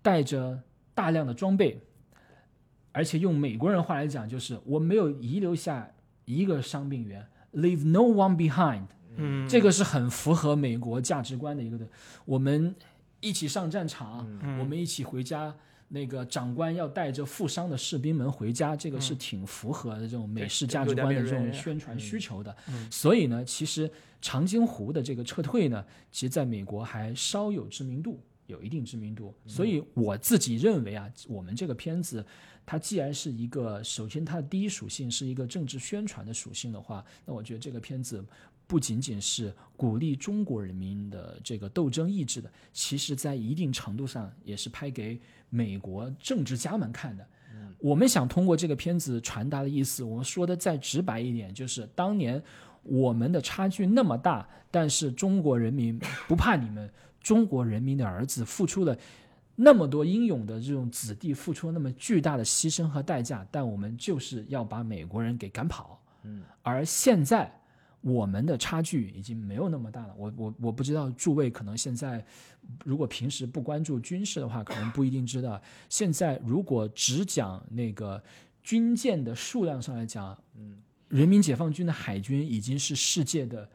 S1: 带着大量的装备。而且用美国人话来讲，就是我没有遗留下一个伤病员，leave no one behind。
S2: 嗯，
S1: 这个是很符合美国价值观的一个的。我们一起上战场，我们一起回家。那个长官要带着负伤的士兵们回家，这个是挺符合的这种美式价值观的这种宣传需求的。所以呢，其实长津湖的这个撤退呢，其实在美国还稍有知名度，有一定知名度。所以我自己认为啊，我们这个片子。它既然是一个，首先它的第一属性是一个政治宣传的属性的话，那我觉得这个片子不仅仅是鼓励中国人民的这个斗争意志的，其实在一定程度上也是拍给美国政治家们看的。我们想通过这个片子传达的意思，我们说的再直白一点，就是当年我们的差距那么大，但是中国人民不怕你们，中国人民的儿子付出了。那么多英勇的这种子弟付出那么巨大的牺牲和代价，但我们就是要把美国人给赶跑。
S3: 嗯，
S1: 而现在我们的差距已经没有那么大了。我我我不知道诸位可能现在如果平时不关注军事的话，可能不一定知道。现在如果只讲那个军舰的数量上来讲，
S3: 嗯，
S1: 人民解放军的海军已经是世界的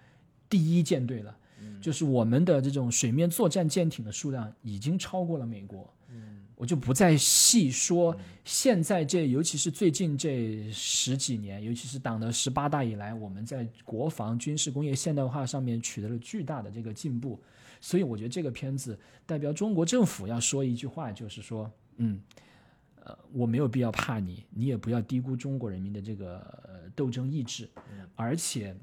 S1: 第一舰队了。就是我们的这种水面作战舰艇的数量已经超过了美国，
S3: 嗯，
S1: 我就不再细说。现在这，尤其是最近这十几年，尤其是党的十八大以来，我们在国防、军事、工业现代化上面取得了巨大的这个进步。所以，我觉得这个片子代表中国政府要说一句话，就是说，嗯，呃，我没有必要怕你，你也不要低估中国人民的这个斗争意志，而且。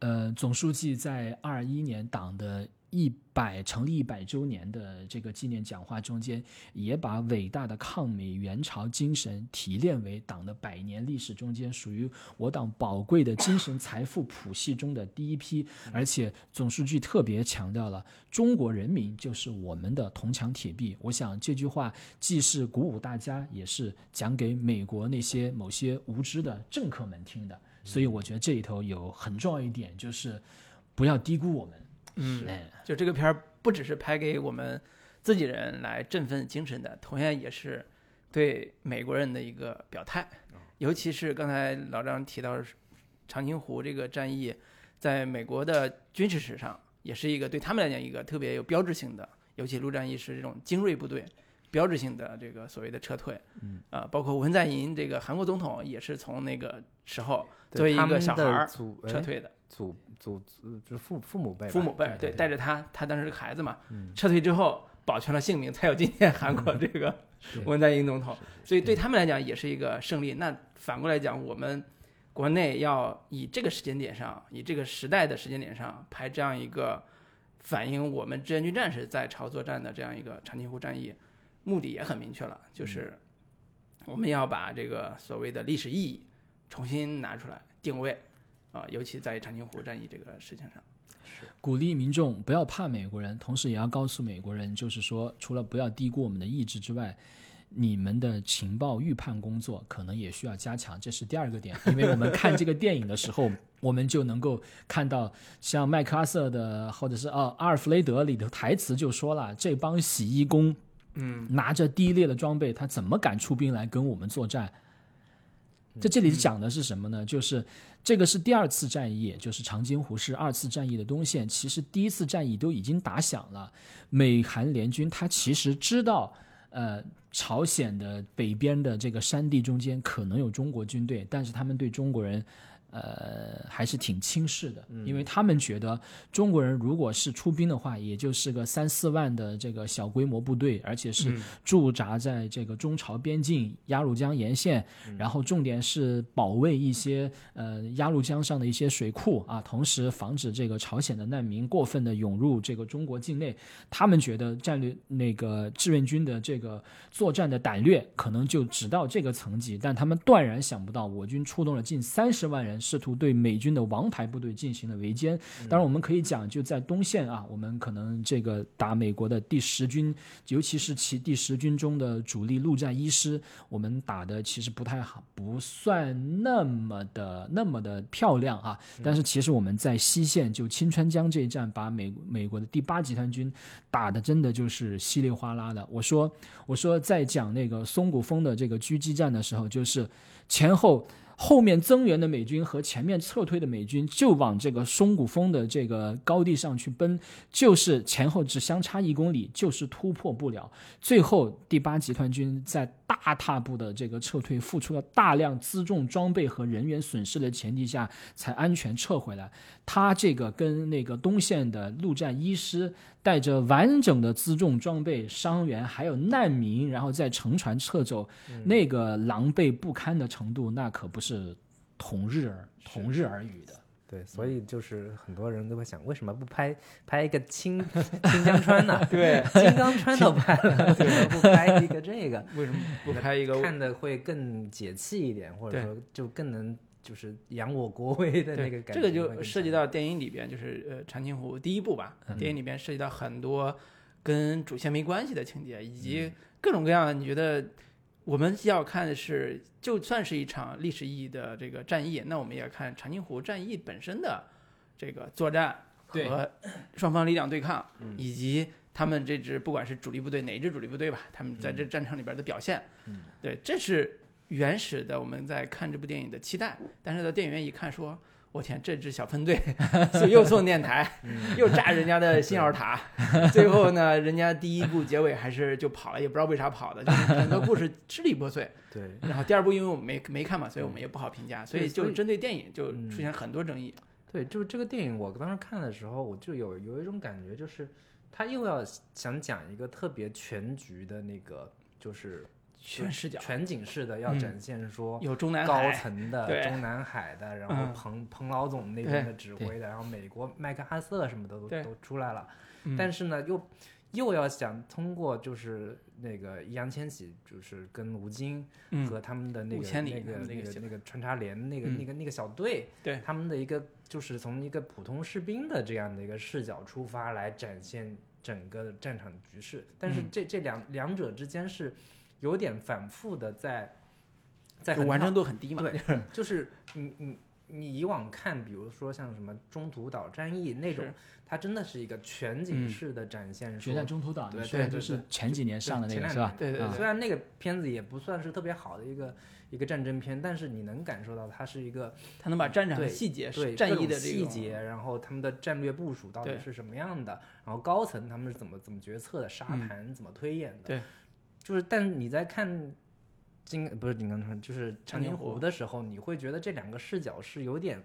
S1: 呃，总书记在二一年党的一百成立一百周年的这个纪念讲话中间，也把伟大的抗美援朝精神提炼为党的百年历史中间属于我党宝贵的精神财富谱系中的第一批。而且总书记特别强调了，中国人民就是我们的铜墙铁壁。我想这句话既是鼓舞大家，也是讲给美国那些某些无知的政客们听的。所以我觉得这里头有很重要一点，就是不要低估我们。
S2: 嗯，就这个片儿不只是拍给我们自己人来振奋精神的，同样也是对美国人的一个表态。尤其是刚才老张提到长津湖这个战役，在美国的军事史上也是一个对他们来讲一个特别有标志性的，尤其陆战一师这种精锐部队。标志性的这个所谓的撤退，
S3: 嗯。
S2: 啊，包括文在寅这个韩国总统也是从那个时候作为一个小孩儿撤退的，
S3: 祖祖祖就是父父母辈，
S2: 父母辈
S3: 对，
S2: 带着他，他当时是个孩子嘛，
S3: 嗯，
S2: 撤退之后保全了性命，才有今天韩国这个 文在寅总统，所以对。他们来讲也是一个胜利。那反过来讲，我们国内要以这个时间点上，以这个时代的时间点上拍这样一个反映我们志愿军战士在朝作战的这样一个长津湖战役。目的也很明确了，就是我们要把这个所谓的历史意义重新拿出来定位啊，尤其在长津湖战役这个事情上，
S1: 鼓励民众不要怕美国人，同时也要告诉美国人，就是说，除了不要低估我们的意志之外，你们的情报预判工作可能也需要加强，这是第二个点。因为我们看这个电影的时候，我们就能够看到，像麦克阿瑟的或者是哦阿尔弗雷德里的台词就说了，这帮洗衣工。
S2: 嗯
S1: 拿着低劣的装备，他怎么敢出兵来跟我们作战？在这里讲的是什么呢？就是这个是第二次战役，就是长津湖是二次战役的东线。其实第一次战役都已经打响了，美韩联军他其实知道，呃，朝鲜的北边的这个山地中间可能有中国军队，但是他们对中国人。呃，还是挺轻视的，因为他们觉得中国人如果是出兵的话，也就是个三四万的这个小规模部队，而且是驻扎在这个中朝边境鸭绿江沿线，然后重点是保卫一些呃鸭绿江上的一些水库啊，同时防止这个朝鲜的难民过分的涌入这个中国境内。他们觉得战略那个志愿军的这个作战的胆略可能就只到这个层级，但他们断然想不到我军出动了近三十万人。试图对美军的王牌部队进行了围歼。当然，我们可以讲，就在东线啊，我们可能这个打美国的第十军，尤其是其第十军中的主力陆战一师，我们打的其实不太好，不算那么的那么的漂亮啊。但是，其实我们在西线就清川江这一战，把美美国的第八集团军打的真的就是稀里哗啦的。我说，我说在讲那个松骨峰的这个狙击战的时候，就是前后。后面增援的美军和前面撤退的美军就往这个松骨峰的这个高地上去奔，就是前后只相差一公里，就是突破不了。最后第八集团军在大踏步的这个撤退，付出了大量辎重装备和人员损失的前提下，才安全撤回来。他这个跟那个东线的陆战一师带着完整的辎重装备、伤员还有难民，然后再乘船撤走，那个狼狈不堪的程度，那可不是同日而同日而语的。
S3: 对，所以就是很多人都会想，为什么不拍拍一个青青 江川呢？
S2: 对，
S3: 金刚川都拍了，为什么不拍一个这个？
S2: 为什么不拍一个
S3: 看的会更解气一点，或者说就更能。就是扬我国威的那个感觉，
S2: 这个就涉及到电影里边，就是呃长津湖第一部吧。电影里边涉及到很多跟主线没关系的情节，以及各种各样的。你觉得我们要看的是，就算是一场历史意义的这个战役，那我们也要看长津湖战役本身的这个作战和双方力量对抗，以及他们这支不管是主力部队哪一支主力部队吧，他们在这战场里边的表现。对，这是。原始的我们在看这部电影的期待，但是到电影院一看，说我天，这支小分队又送电台，又炸人家的 信号塔，最后呢，人家第一部结尾还是就跑了，也不知道为啥跑的，就是整个故事支离破碎。
S3: 对。
S2: 然后第二部因为我们没没看嘛，所以我们也不好评价，所以就针对电影就出现很多争议。
S3: 对，就是这个电影，我当时看的时候，我就有有一种感觉，就是他又要想讲一个特别全局的那个，就是。
S2: 全视角、
S3: 全景式的，要展现说
S2: 有中南
S3: 高层的、中南海的，然后彭彭老总那边的指挥的，然后美国麦克阿瑟什么的都都出来了。但是呢，又又要想通过就是那个易烊千玺，就是跟吴京和他们的那个那个那个那个穿插连那个那个那个小队，
S2: 对
S3: 他们的一个就是从一个普通士兵的这样的一个视角出发来展现整个战场局势。但是这这两两者之间是。有点反复的在，在
S2: 完成度很低嘛？
S3: 对，就是你你你以往看，比如说像什么中途岛战役那种，它真的是一个全景式的展现。
S1: 决战中途岛，
S3: 对
S1: 对，就是前几年上的那个是吧？
S2: 对对。
S3: 虽然那个片子也不算是特别好的一个一个战争片，但是你能感受到它是一个，
S2: 它能把战场的细节、
S3: 对
S2: 战役的
S3: 细节，然后他们的战略部署到底是什么样的，然后高层他们是怎么怎么决策的，沙盘怎么推演的。
S2: 对。
S3: 就是，但你在看金不是金刚川，就是长津湖的时候，你会觉得这两个视角是有点。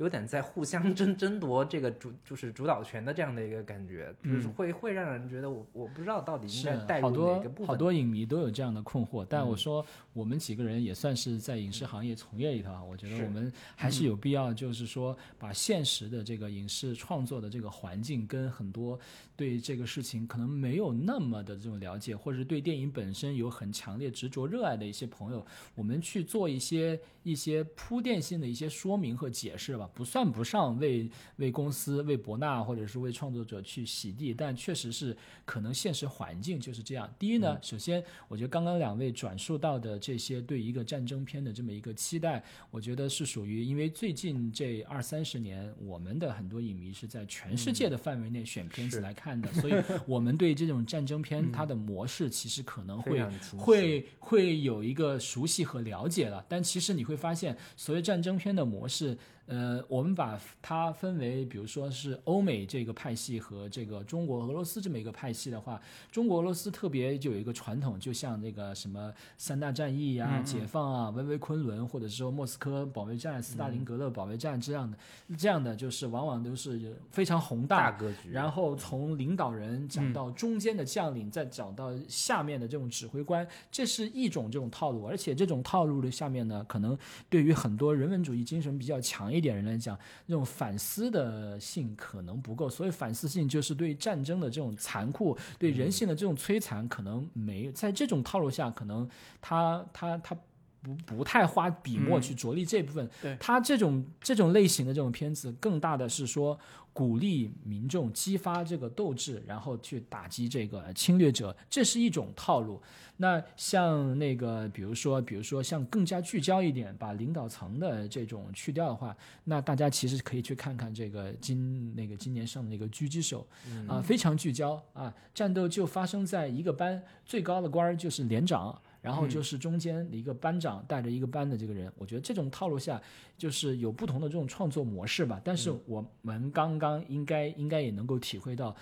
S3: 有点在互相争 争夺这个主就是主导权的这样的一个感觉，就是会会让人觉得我我不知道到底应该带入哪个部分。
S1: 好多影迷都有这样的困惑，但我说我们几个人也算是在影视行业从业里头啊，我觉得我们还是有必要，就是说把现实的这个影视创作的这个环境跟很多对这个事情可能没有那么的这种了解，或者是对电影本身有很强烈执着热爱的一些朋友，我们去做一些一些铺垫性的一些说明和解释吧。不算不上为为公司、为博纳或者是为创作者去洗地，但确实是可能现实环境就是这样。第一呢，首先我觉得刚刚两位转述到的这些对一个战争片的这么一个期待，我觉得是属于因为最近这二三十年，我们的很多影迷是在全世界的范围内选片子来看的，所以我们对这种战争片它的模式其实可能会会会有一个熟悉和了解了，但其实你会发现，所谓战争片的模式，呃，我们把它分为，比如说是欧美这个派系和这个中国俄罗斯这么一个派系的话，中国俄罗斯特别就有一个传统，就像那个什么三大战役呀、
S2: 嗯嗯。
S1: 解放啊、维维昆仑，或者说莫斯科保卫战、斯大林格勒保卫战这样的，这样的就是往往都是非常宏大
S3: 大格局，
S1: 然后从领导人讲到中间的将领，再讲到下面的这种指挥官，这是一种这种套路。而且这种套路的下面呢，可能对于很多人文主义精神比较强一点人来讲，这种反思的性可能不够。所以反思性就是对战争的这种残酷，对人性的这种摧残，可能没在这种套路下，可能他他他。不不太花笔墨
S2: 嗯
S1: 去着力这部分，
S2: 对
S1: 他这种这种类型的这种片子，更大的是说鼓励民众激发这个斗志，然后去打击这个侵略者，这是一种套路。那像那个，比如说，比如说像更加聚焦一点，把领导层的这种去掉的话，那大家其实可以去看看这个今那个今年上的那个狙击手啊、非常聚焦啊，战斗就发生在一个班，最高的官儿就是连长。然后就是中间的一个班长带着一个班的这个人，我觉得这种套路下就是有不同的这种创作模式吧。但是我们刚刚应该应该也能够体会到，《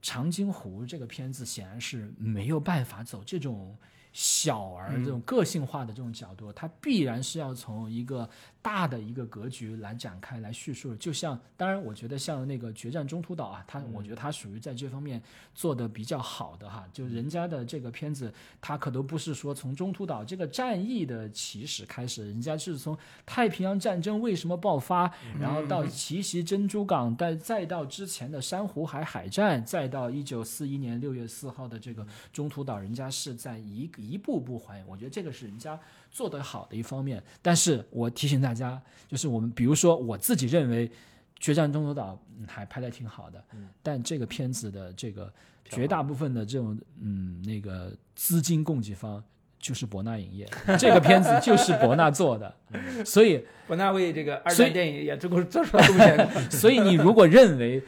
S1: 长津湖》这个片子显然是没有办法走这种小而这种个性化的这种角度，它必然是要从一个大的一个格局来展开来叙述。就像，当然，我觉得像那个《决战中途岛》啊，它我觉得它属于在这方面做的比较好的哈。就人家的这个片子，它可都不是说从中途岛这个战役的起始开始，人家是从太平洋战争为什么爆发，然后到奇袭珍珠港，再再到之前的珊瑚海海战，再到一九四一年六月四号的这个中途岛，人家是在一一步步还原。我觉得这个是人家做得好的一方面。但是我提醒大家，就是我们比如说我自己认为《决战中途岛》嗯还拍的挺好的，但这个片子的这个绝大部分的这种嗯那个资金供给方。就是博纳影业，这个片子就是博纳做的，所以
S2: 博纳为这个二
S1: 所以
S2: 战电影也做过做出了贡献。
S1: 所以你如果认为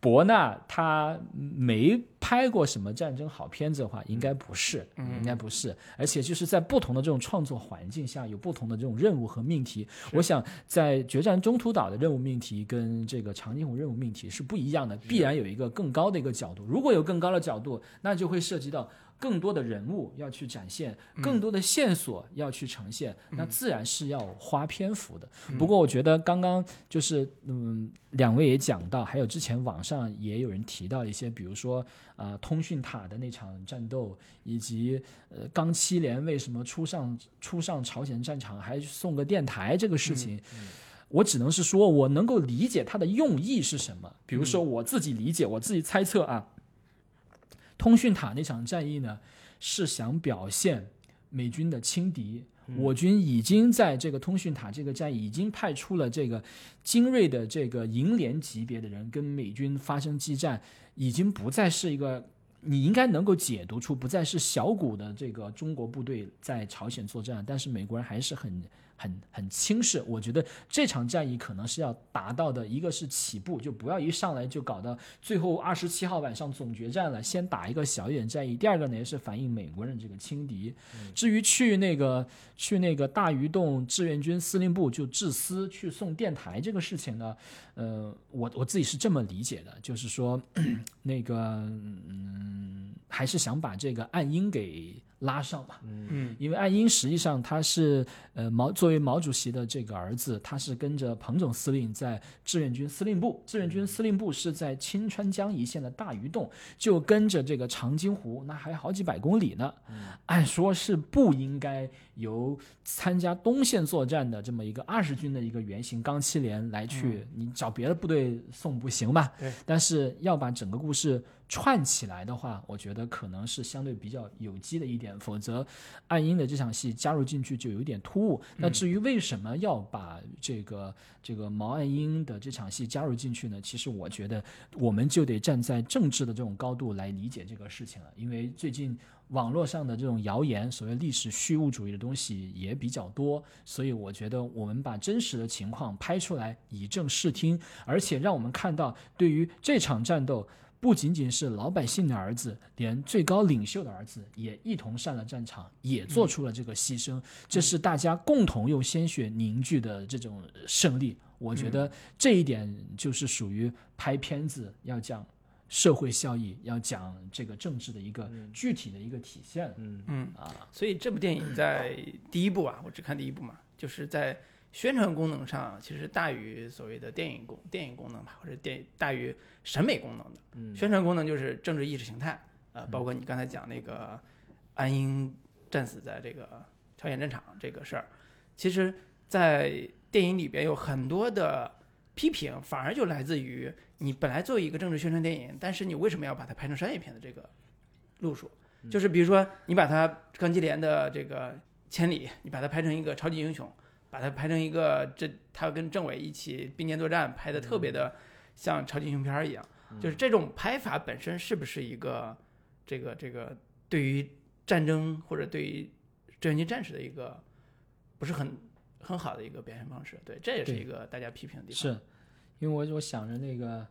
S1: 博纳他没拍过什么战争好片子的话，应该不是，应该不是。而且就是在不同的这种创作环境下，有不同的这种任务和命题。我想在《决战中途岛》的任务命题跟这个长津湖任务命题是不一样的，必然有一个更高的一个角度。如果有更高的角度，那就会涉及到。更多的人物要去展现，更多的线索要去呈现，那自然是要花篇幅的。不过我觉得刚刚就是嗯，两位也讲到，还有之前网上也有人提到一些，比如说啊、通讯塔的那场战斗，以及呃钢七连为什么出上出上朝鲜战场还送个电台这个事情。我只能是说，我能够理解他的用意是什么。比如说，我自己理解，我自己猜测啊，通讯塔那场战役呢，是想表现美军的轻敌。我军已经在这个通讯塔这个战役已经派出了这个精锐的这个营连级别的人跟美军发生激战，已经不再是一个你应该能够解读出不再是小股的这个中国部队在朝鲜作战，但是美国人还是很很很轻视。我觉得这场战役可能是要达到的，一个是起步，就不要一上来就搞到最后二十七号晚上总决战了，先打一个小一点战役。第二个呢，也是反映美国人这个轻敌。至于去那个去那个大鱼洞志愿军司令部就致私去送电台这个事情呢，呃，我我自己是这么理解的，就是说那个嗯，还是想把这个岸英给拉上吧。
S2: 嗯
S1: 因为岸英实际上他是呃毛作为毛主席的这个儿子，他是跟着彭总司令在志愿军司令部，志愿军司令部是在青川江一线的大鱼洞，就跟着这个长津湖，那还好几百公里呢。按说是不应该由参加东线作战的这么一个二十军的一个原型钢七连来去，你找别的部队送不行吧？
S2: 对。
S1: 但是要把整个故事串起来的话，我觉得可能是相对比较有机的一点，否则暗英的这场戏加入进去就有点突兀。那至于为什么要把这个这个毛岸英的这场戏加入进去呢？其实我觉得我们就得站在政治的这种高度来理解这个事情了，因为最近网络上的这种谣言，所谓历史虚无主义的东西也比较多，所以我觉得我们把真实的情况拍出来，以正视听，而且让我们看到对于这场战斗。不仅仅是老百姓的儿子，连最高领袖的儿子也一同上了战场，也做出了这个牺牲。这是大家共同用鲜血凝聚的这种胜利。我觉得这一点就是属于拍片子要讲社会效益，要讲这个政治的一个具体的一个体现。
S3: 嗯。
S2: 嗯。
S1: 啊，
S2: 所以这部电影在第一部啊，我只看第一部嘛，就是在宣传功能上其实大于所谓的电影功电影功能吧，或者电大于审美功能的。
S3: 嗯。
S2: 宣传功能就是政治意识形态，呃，包括你刚才讲那个安英战死在这个朝鲜战场这个事儿，其实，在电影里边有很多的批评，反而就来自于你本来作为一个政治宣传电影，但是你为什么要把它拍成商业片的这个路数？就是比如说，你把它钢击连的这个千里，你把它拍成一个超级英雄，把它拍成一个这他跟政委一起并肩作战，拍的特别的像超级英雄片儿一样。就是这种拍法本身是不是一个这个这个对于战争或者对于志愿军战士的一个不是很很好的一个表现方式？对，这也是一个大家批评的地方。
S1: 是，因为我我想着那个，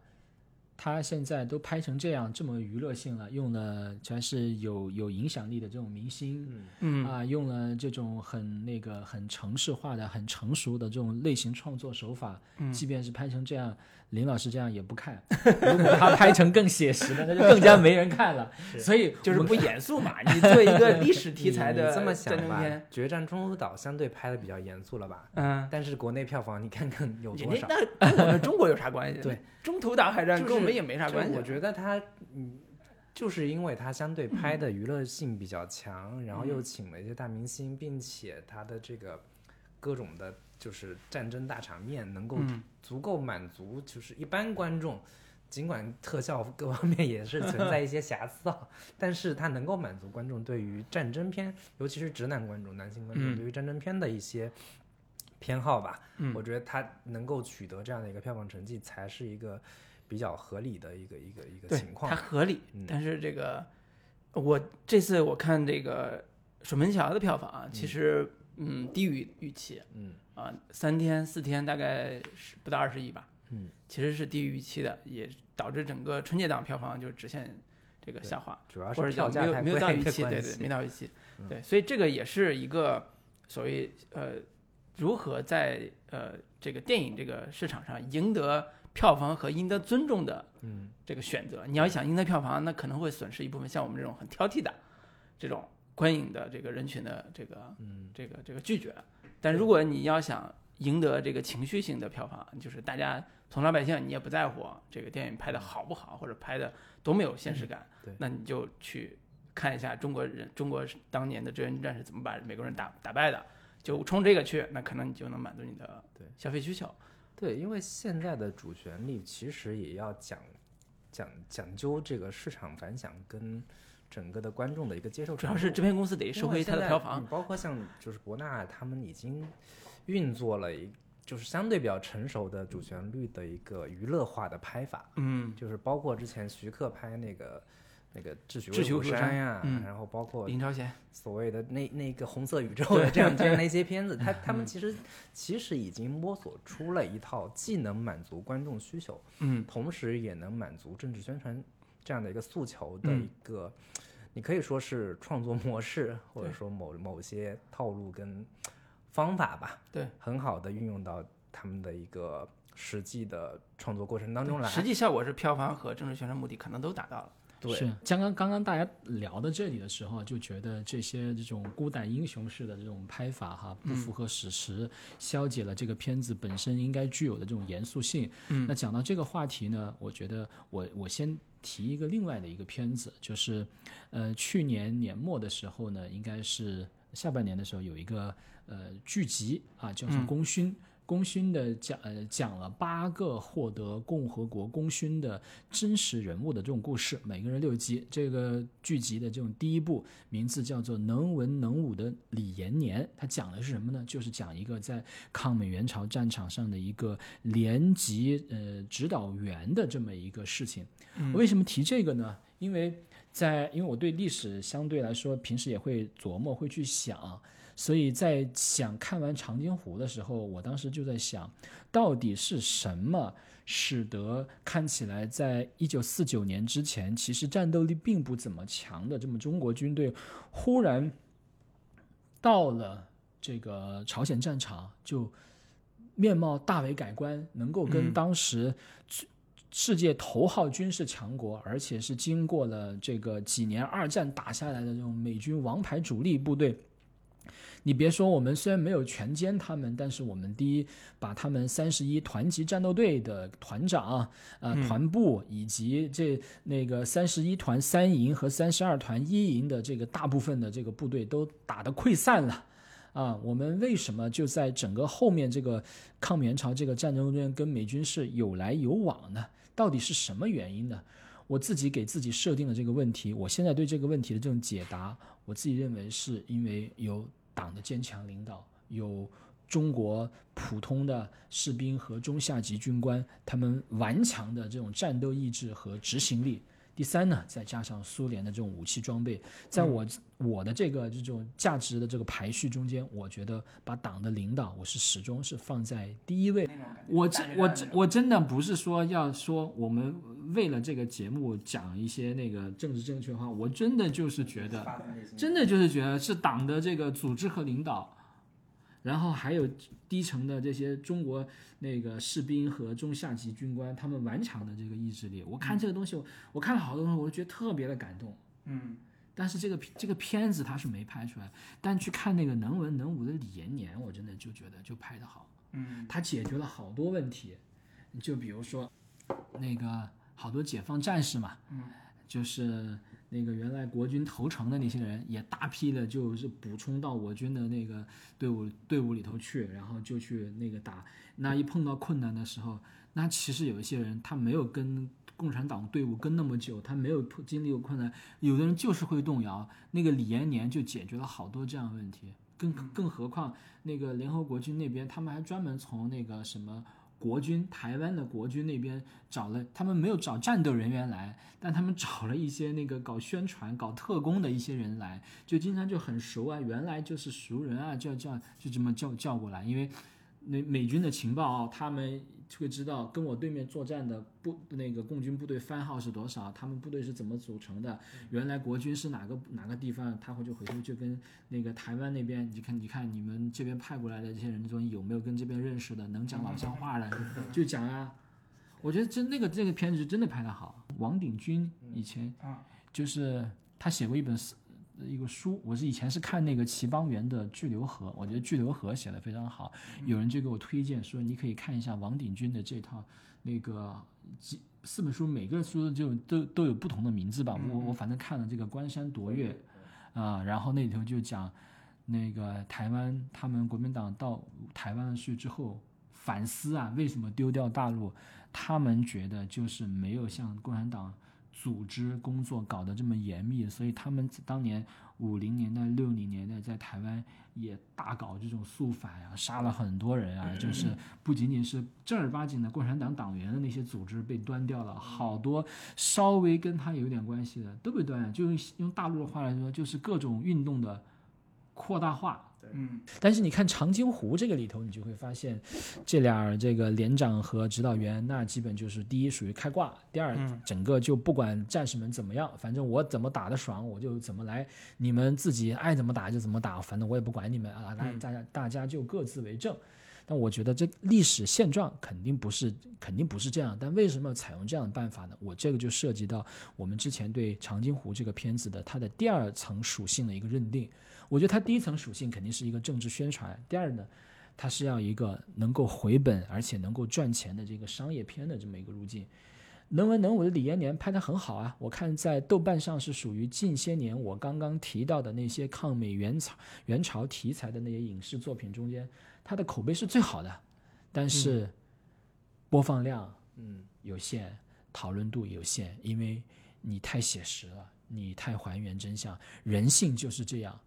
S1: 他现在都拍成这样这么娱乐性了，用了全是有有影响力的这种明星，
S2: 嗯
S1: 啊，用了这种很那个很城市化的、很成熟的这种类型创作手法，
S2: 嗯
S1: 即便是拍成这样，林老师这样也不看。如果他拍成更写实的，那就更加没人看了。所以
S2: 就是不严肃嘛，你做一个历史题材的
S3: 你这么想吧，决战中途岛》相对拍的比较严肃了吧？
S2: 嗯，
S3: 但是国内票房你看看有多少？
S2: 家那跟我们中国有啥关系？
S3: 对，
S2: 中途岛海战跟我们也没啥关系。
S3: 我觉得它，嗯，就是因为它相对拍的娱乐性比较强，然后又请了一些大明星，并且它的这个各种的，就是战争大场面能够
S2: 嗯
S3: 足够满足，就是一般观众。尽管特效 各方面也是存在一些瑕疵啊，但是它能够满足观众对于战争片，尤其是直男观众、男性观众
S2: 嗯
S3: 对于战争片的一些偏好吧。
S2: 嗯
S3: 我觉得它能够取得这样的一个票房成绩，才是一个比较合理的一个一个一个情况
S2: 它。合理
S3: 嗯，
S2: 但是这个我这次我看这个《水门桥》的票房啊，其实嗯低于预期。
S3: 嗯。
S2: 啊，三天四天大概是不到二十亿吧，
S3: 嗯，
S2: 其实是低于预期的，也导致整个春节档票房就直线这个下滑。
S3: 主要
S2: 或者
S3: 是票价
S2: 叫没有到预期，对对，没到预期，
S3: 嗯。
S2: 对，所以这个也是一个所谓呃如何在呃这个电影这个市场上赢得票房和赢得尊重的
S3: 嗯。
S2: 这个选择。你要想赢得票房，那可能会损失一部分像我们这种很挑剔的这种观影的这个人群的这个
S3: 嗯。
S2: 这个这个拒绝。但如果你要想赢得这个情绪性的票房，就是大家从老百姓你也不在乎这个电影拍的好不好，或者拍的多么有现实感，
S3: 对。
S2: 那你就去看一下中国人中国当年的志愿军战士怎么把美国人打打败的，就冲这个去，那可能你就能满足你的
S3: 对。
S2: 消费需求。
S3: 对，因为现在的主旋律其实也要讲讲讲究这个市场反响跟整个的观众的一个接受。
S2: 主要是制片公司得收回它的票房。
S3: 包括像就是博纳他们已经运作了一就是相对比较成熟的主旋律的一个娱乐化的拍法，
S2: 嗯，
S3: 就是包括之前徐克拍那个那个《智取
S2: 智取
S3: 威虎山呀，
S2: 嗯
S3: 然后包括
S2: 林超贤，
S3: 所谓的那那个红色宇宙的这样这样的一些片子，他他们其实其实已经摸索出了一套既能满足观众需求，
S2: 嗯
S3: 同时也能满足政治宣传这样的一个诉求的
S2: 嗯
S3: 一个，你可以说是创作模式，或者说某某些套路跟方法吧，
S2: 对，
S3: 很好的运用到他们的一个实际的创作过程当中来。
S2: 实际效果是票房和政治宣传目的可能都达到了。
S3: 对。
S1: 是。刚刚刚刚大家聊到这里的时候，就觉得这些这种孤胆英雄式的这种拍法哈，不符合史实，消解了这个片子本身应该具有的这种严肃性。
S2: 嗯。
S1: 那讲到这个话题呢，我觉得我我先提一个另外的一个片子，就是呃去年年末的时候呢，应该是下半年的时候有一个呃剧集啊，叫做
S2: 嗯《
S1: 功勋》。功勋的讲呃讲了八个获得共和国功勋的真实人物的这种故事，每个人六集。这个剧集的这种第一部名字叫做《能文能武的李延年》，它讲的是什么呢？就是讲一个在抗美援朝战场上的一个连级呃指导员的这么一个事情。我为什么提这个呢？因为在因为我对历史相对来说平时也会琢磨，会去想。所以在想看完长津湖的时候，我当时就在想，到底是什么使得看起来在一九四九年之前，其实战斗力并不怎么强的这么中国军队，忽然到了这个朝鲜战场，就面貌大为改观，能够跟当时世界头号军事强国，而且是经过了这个几年二战打下来的这种美军王牌主力部队。你别说，我们虽然没有全歼他们，但是我们第一把他们三十一团级战斗队的团长、啊团部以及这那个三十一团三营和三十二团一营的这个大部分的这个部队都打得溃散了，啊，我们为什么就在整个后面这个抗美援朝这个战争中间跟美军是有来有往呢？到底是什么原因呢？我自己给自己设定了这个问题，我现在对这个问题的这种解答，我自己认为是因为有。党的坚强领导，有中国普通的士兵和中下级军官，他们顽强的这种战斗意志和执行力。第三呢，再加上苏联的这种武器装备，在我我的这个这种价值的这个排序中间，我觉得把党的领导，我是始终是放在第一位。我真我我真的不是说要说我们为了这个节目讲一些那个政治正确话，我真的就是觉得，真的就是觉得是党的这个组织和领导。然后还有低层的这些中国那个士兵和中下级军官，他们顽强的这个意志力，我看这个东西，我看了好多东西，我就觉得特别的感动。
S2: 嗯，
S1: 但是这个这个片子它是没拍出来，但去看那个能文能武的李延年，我真的就觉得就拍得好。
S2: 嗯，
S1: 他解决了好多问题，就比如说那个好多解放战士嘛，
S2: 嗯，
S1: 就是。那个原来国军投诚的那些人，也大批的就是补充到我军的那个队伍队伍里头去，然后就去那个打。那一碰到困难的时候，那其实有一些人他没有跟共产党队伍跟那么久，他没有经历过困难，有的人就是会动摇。那个李延年就解决了好多这样的问题，更更何况那个联合国军那边，他们还专门从那个什么。国军台湾的国军那边找了，他们没有找战斗人员来，但他们找了一些那个搞宣传、搞特工的一些人来，就经常就很熟啊，原来就是熟人啊，叫叫就这么叫叫过来，因为那美军的情报啊，他们。会知道跟我对面作战的部那个共军部队番号是多少，他们部队是怎么组成的，原来国军是哪个哪个地方，他会就回头就跟那个台湾那边，你看你看你们这边派过来的这些人中有没有跟这边认识的，能讲老乡话的，就讲啊。我觉得真那个这个片子真的拍得好。王鼎钧以前就是他写过一本一个书，我是以前是看那个齐邦媛的《巨流河》，我觉得《巨流河》写的非常好，有人就给我推荐说你可以看一下王鼎钧的这套那个几四本书，每个书就都都有不同的名字吧。我我反正看了这个《关山夺月》，啊，然后那里头就讲那个台湾他们国民党到台湾去之后反思啊，为什么丢掉大陆？他们觉得就是没有像共产党。组织工作搞得这么严密，所以他们当年五零年代、六零年代在台湾也大搞这种肃反啊，杀了很多人啊，就是不仅仅是正儿八经的共产党党员的那些组织被端掉了，好多稍微跟他有点关系的都被端了。就用用大陆的话来说，就是各种运动的扩大化。
S2: 嗯，
S1: 但是你看长津湖这个里头，你就会发现，这俩这个连长和指导员，那基本就是第一属于开挂，第二整个就不管战士们怎么样，反正我怎么打的爽，我就怎么来，你们自己爱怎么打就怎么打，反正我也不管你们啊，那大家大家就各自为政。但我觉得这历史现状肯定不是肯定不是这样，但为什么要采用这样的办法呢？我这个就涉及到我们之前对长津湖这个片子的它的第二层属性的一个认定。我觉得它第一层属性肯定是一个政治宣传，第二呢，它是要一个能够回本而且能够赚钱的这个商业片的这么一个路径。能文能武的李延年拍的很好啊，我看在豆瓣上是属于近些年我刚刚提到的那些抗美援朝援朝题材的那些影视作品中间，它的口碑是最好的。但是播放量
S3: 嗯
S1: 有限，讨论度有限，因为你太写实了，你太还原真相，人性就是这样。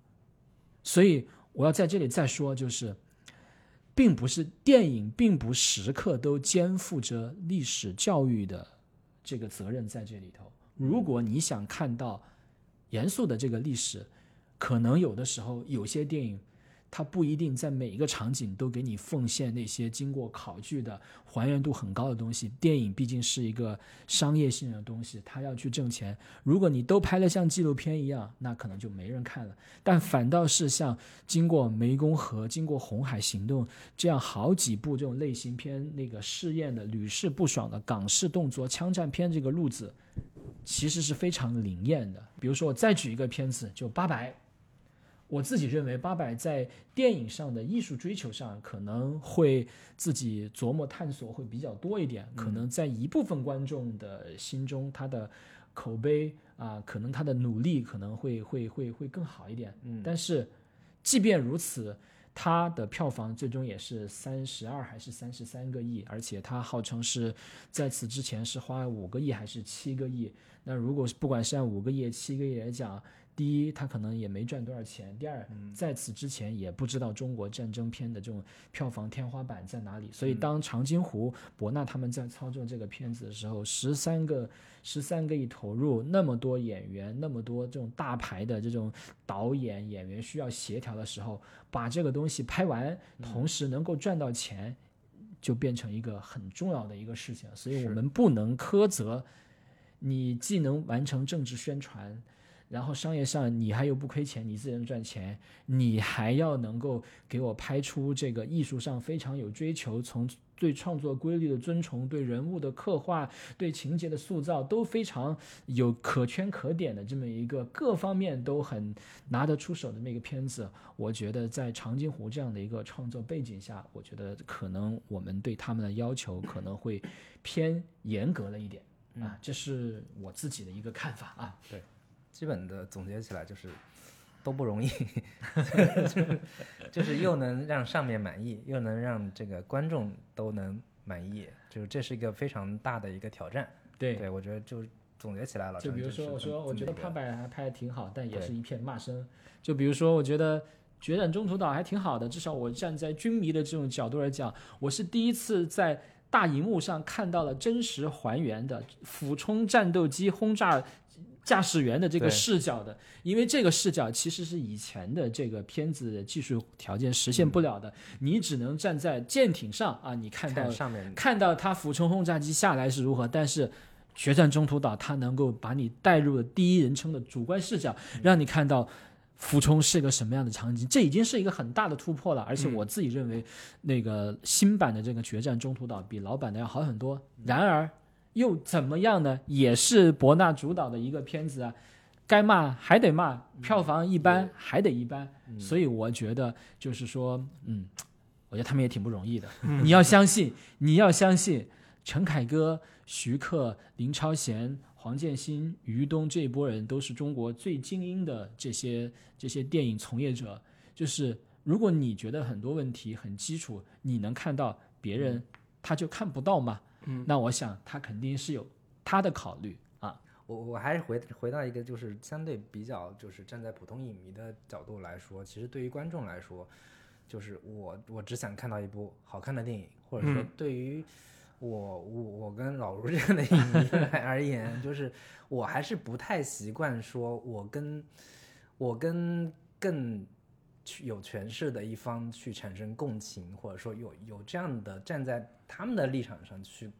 S1: 所以我要在这里再说，就是，并不是电影并不时刻都肩负着历史教育的这个责任在这里头。如果你想看到严肃的这个历史，可能有的时候有些电影。它不一定在每一个场景都给你奉献那些经过考据的、还原度很高的东西。电影毕竟是一个商业性的东西，它要去挣钱。如果你都拍的像纪录片一样，那可能就没人看了。但反倒是像经过湄公河、经过红海行动这样好几部这种类型片，那个试验的屡试不爽的港式动作枪战片这个路子，其实是非常灵验的。比如说，我再举一个片子，就《八佰》。我自己认为，八佰在电影上的艺术追求上可能会自己琢磨探索会比较多一点，可能在一部分观众的心中，他的口碑啊，可能他的努力可能会会会会更好一点。
S3: 嗯
S1: 但是即便如此，它的票房最终也是三十二还是三十三个亿，而且它号称是在此之前是花五个亿还是七个亿。那如果是不管是按五个亿、七个亿来讲，第一，他可能也没赚多少钱；第二，在此之前也不知道中国战争片的这种票房天花板在哪里。所以，当长津湖、博纳他们在操作这个片子的时候，十三个十三个亿投入，那么多演员，那么多这种大牌的这种导演演员需要协调的时候，把这个东西拍完，同时能够赚到钱，就变成一个很重要的一个事情。所以我们不能苛责你，既能完成政治宣传。然后商业上你还有不亏钱，你自己能赚钱，你还要能够给我拍出这个艺术上非常有追求，从对创作规律的尊崇、对人物的刻画、对情节的塑造都非常有可圈可点的这么一个各方面都很拿得出手的那个片子。我觉得在长津湖这样的一个创作背景下，我觉得可能我们对他们的要求可能会偏严格了一点啊，这是我自己的一个看法啊。
S3: 基本的总结起来就是都不容易，就是就是又能让上面满意，又能让这个观众都能满意，就是这是一个非常大的一个挑战。
S1: 对
S3: 对，我觉得就总结起来了。
S1: 就比如说，我说我觉得
S3: 他
S1: 八佰还拍的挺好，但也是一片骂声。就比如说，我觉得《决战中途岛》还挺好的，至少我站在军迷的这种角度来讲，我是第一次在大荧幕上看到了真实还原的俯冲战斗机轰炸。驾驶员的这个视角的，因为这个视角其实是以前的这个片子的技术条件实现不了的，你只能站在舰艇上啊，你看到
S3: 看上面
S1: 看到它俯冲轰炸机下来是如何，但是决战中途岛它能够把你带入了第一人称的主观视角，让你看到俯冲是一个什么样的场景，这已经是一个很大的突破了。而且我自己认为，那个新版的这个决战中途岛比老版的要好很多。然而又怎么样呢？也是博纳主导的一个片子啊。该骂还得骂，票房一般还得一般，所以我觉得就是说，嗯，我觉得他们也挺不容易的。你要相信，你要相信陈凯歌、徐克、林超贤、黄建新、于东这一波人都是中国最精英的这些这些电影从业者。就是如果你觉得很多问题很基础，你能看到别人他就看不到吗？
S2: 嗯，
S1: 那我想他肯定是有他的考虑啊。
S3: 我我还是回回到一个就是相对比较就是站在普通影迷的角度来说，其实对于观众来说，就是我我只想看到一部好看的电影，或者说
S2: 嗯
S3: 对于我我我跟老卢这样的影迷来而言，就是我还是不太习惯说我跟我跟更去有权势的一方去产生共情，或者说有有这样的站在他们的立场上去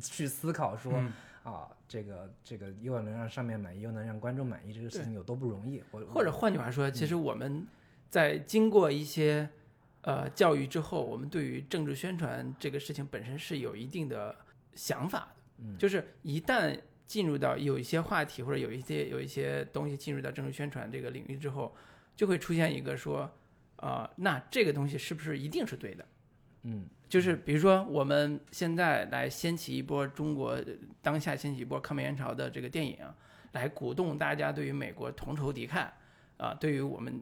S3: 去思考说。
S2: 嗯
S3: 啊，这个这个又能让上面满意，又能让观众满意，这个事情有多不容易。或
S2: 或者换句话说，其实我们在经过一些呃教育之后，我们对于政治宣传这个事情本身是有一定的想法的。
S3: 嗯
S2: 就是一旦进入到有一些话题或者有一些有一些东西进入到政治宣传这个领域之后，就会出现一个说，呃，那这个东西是不是一定是对的？
S3: 嗯。
S2: 就是比如说，我们现在来掀起一波中国当下掀起一波抗美援朝的这个电影，来鼓动大家对于美国同仇敌忾，啊，对于我们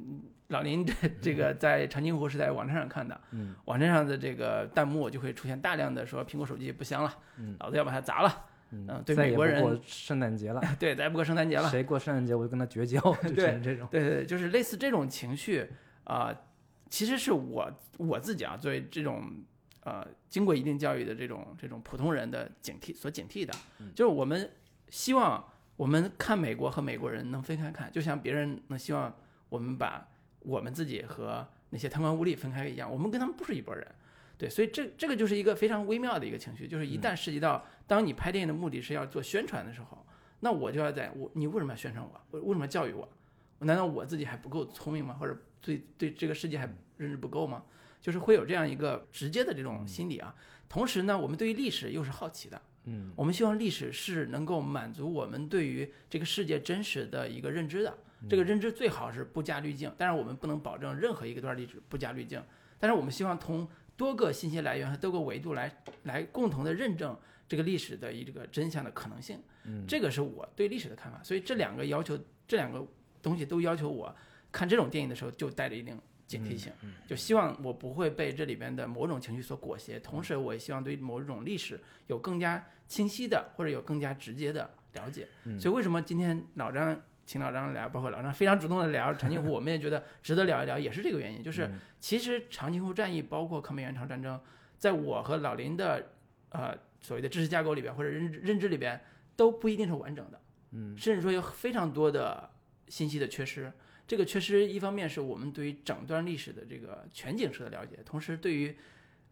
S2: 老林这这个在长津湖是在网站上看的，
S3: 嗯，
S2: 网站上的这个弹幕就会出现大量的说苹果手机不香了，
S3: 嗯。
S2: 老子要把它砸了，
S3: 嗯
S2: 嗯对美国人
S3: 过圣诞节了，
S2: 对，再不过圣诞节了，
S3: 谁过圣诞节我就跟他绝交，就这种。
S2: 对对对，就是类似这种情绪啊、其实是我我自己啊，作为这种呃经过一定教育的这种这种普通人的警惕所警惕的，就是我们希望我们看美国和美国人能分开看，就像别人能希望我们把我们自己和那些贪官污吏分开一样，我们跟他们不是一拨人。对，所以这这个就是一个非常微妙的一个情绪，就是一旦涉及到当你拍电影的目的是要做宣传的时候，那我就要在我你为什么要宣传我？为为什么要教育我？难道我自己还不够聪明吗？或者对对这个世界还认知不够吗？就是会有这样一个直接的这种心理啊。同时呢，我们对于历史又是好奇的，
S3: 嗯，
S2: 我们希望历史是能够满足我们对于这个世界真实的一个认知的。这个认知最好是不加滤镜，但是我们不能保证任何一个段历史不加滤镜，但是我们希望从多个信息来源和多个维度来来共同的认证这个历史的一个真相的可能性。
S3: 嗯，
S2: 这个是我对历史的看法。所以这两个要求，这两个东西都要求我看这种电影的时候就带着一定警惕性，就希望我不会被这里边的某种情绪所裹挟，同时我也希望对某种历史有更加清晰的或者有更加直接的了解。所以为什么今天老张请老张聊，包括老张非常主动的聊长津湖，我们也觉得值得聊一聊，也是这个原因，就是其实长津湖战役包括抗美援朝战争，在我和老林的呃所谓的知识架构里边或者认知认知里边都不一定是完整的，
S3: 嗯，
S2: 甚至说有非常多的信息的缺失。这个缺失一方面是我们对于整段历史的这个全景式的了解，同时对于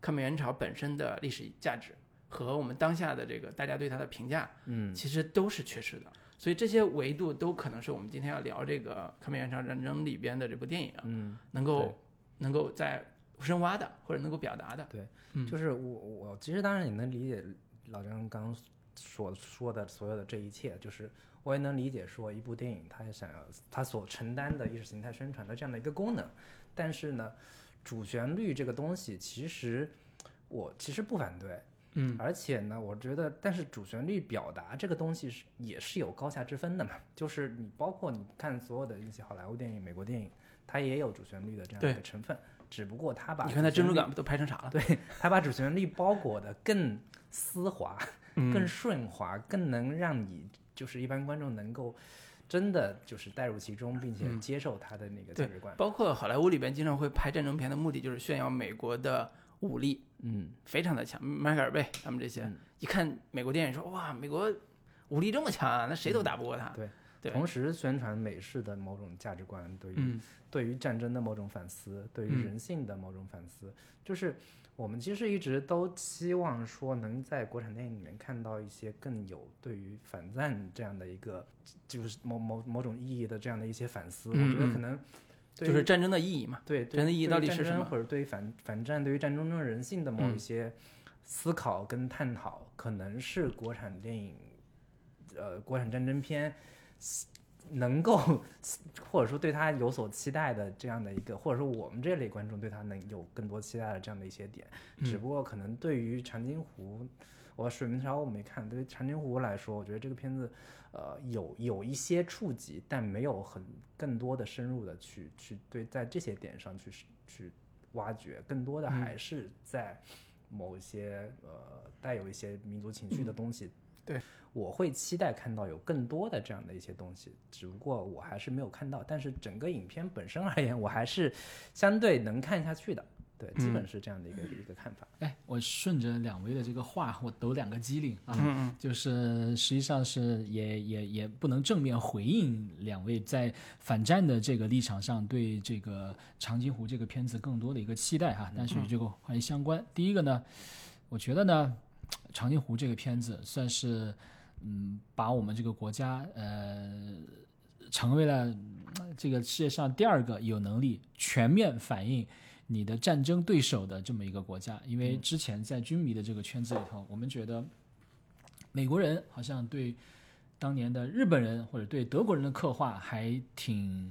S2: 抗美援朝本身的历史价值和我们当下的这个大家对它的评价，
S3: 嗯，
S2: 其实都是缺失的。所以这些维度都可能是我们今天要聊这个抗美援朝战争里边的这部电影，
S3: 嗯，
S2: 能够能够在深挖的或者能够表达的。
S3: 对，
S2: 嗯
S3: 就是我我其实当然也能理解老张刚刚所说的所有的这一切，就是我也能理解说一部电影它想要它所承担的意识形态宣传的这样的一个功能，但是呢，主旋律这个东西其实我其实不反对，
S2: 嗯，
S3: 而且呢，我觉得，但是主旋律表达这个东西是也是有高下之分的嘛。就是你包括你看所有的一些好莱坞电影、美国电影，它也有主旋律的这样的一个成分，只不过它把
S2: 你看它珍珠港都拍成啥了？
S3: 对，它把主旋律包裹的更丝滑、
S2: 嗯
S3: 更顺滑，更能让你就是一般观众能够真的就是带入其中，并且
S2: 嗯
S3: 接受它的那个
S2: 对
S3: 价值观。
S2: 包括好莱坞里边经常会拍战争片的目的就是炫耀美国的武力
S3: 嗯，
S2: 非常的强，迈克尔贝他们这些，
S3: 嗯。
S2: 一看美国电影说哇，美国武力这么强啊，那谁都打不过他。
S3: 对
S2: 对。
S3: 同时宣传美式的某种价值观，对于、
S2: 嗯。
S3: 对于战争的某种反思，对于
S2: 嗯。
S3: 人性的某种反思，就是我们其实一直都期望说能在国产电影里面看到一些更有对于反战这样的一个，就是某某某种意义的这样的一些反思。我觉得可能
S2: 就是战争的意义嘛。
S3: 对
S2: 战争的意义到底是什么
S3: 或者对于反反战，对于战争中人性的某一
S2: 嗯
S3: 些思考跟探讨，可能是国产电影，呃，国产战争片能够或者说对他有所期待的这样的一个，或者说我们这类观众对他能有更多期待的这样的一些点，只不过可能对于长津湖。我水门桥我没看，对于长津湖来说，我觉得这个片子，呃，有有一些触及，但没有很更多的深入的去去对在这些点上去去挖掘，更多的还是在某一些呃带有一些民族情绪的东西。
S2: 对，
S3: 我会期待看到有更多的这样的一些东西，只不过我还是没有看到。但是整个影片本身而言，我还是相对能看下去的。对，基本是这样的一个、一个看法。
S1: 哎，我顺着两位的这个话，我抖两个机灵啊，
S2: 嗯
S1: 就是实际上是也也也不能正面回应两位在反战的这个立场上对这个长津湖这个片子更多的一个期待哈，但是与这个话题相关。第一个呢，我觉得呢，长津湖这个片子算是嗯把我们这个国家呃成为了呃这个世界上第二个有能力全面反映。你的战争对手的这么一个国家，因为之前在军迷的这个圈子里头，我们觉得美国人好像对当年的日本人或者对德国人的刻画还挺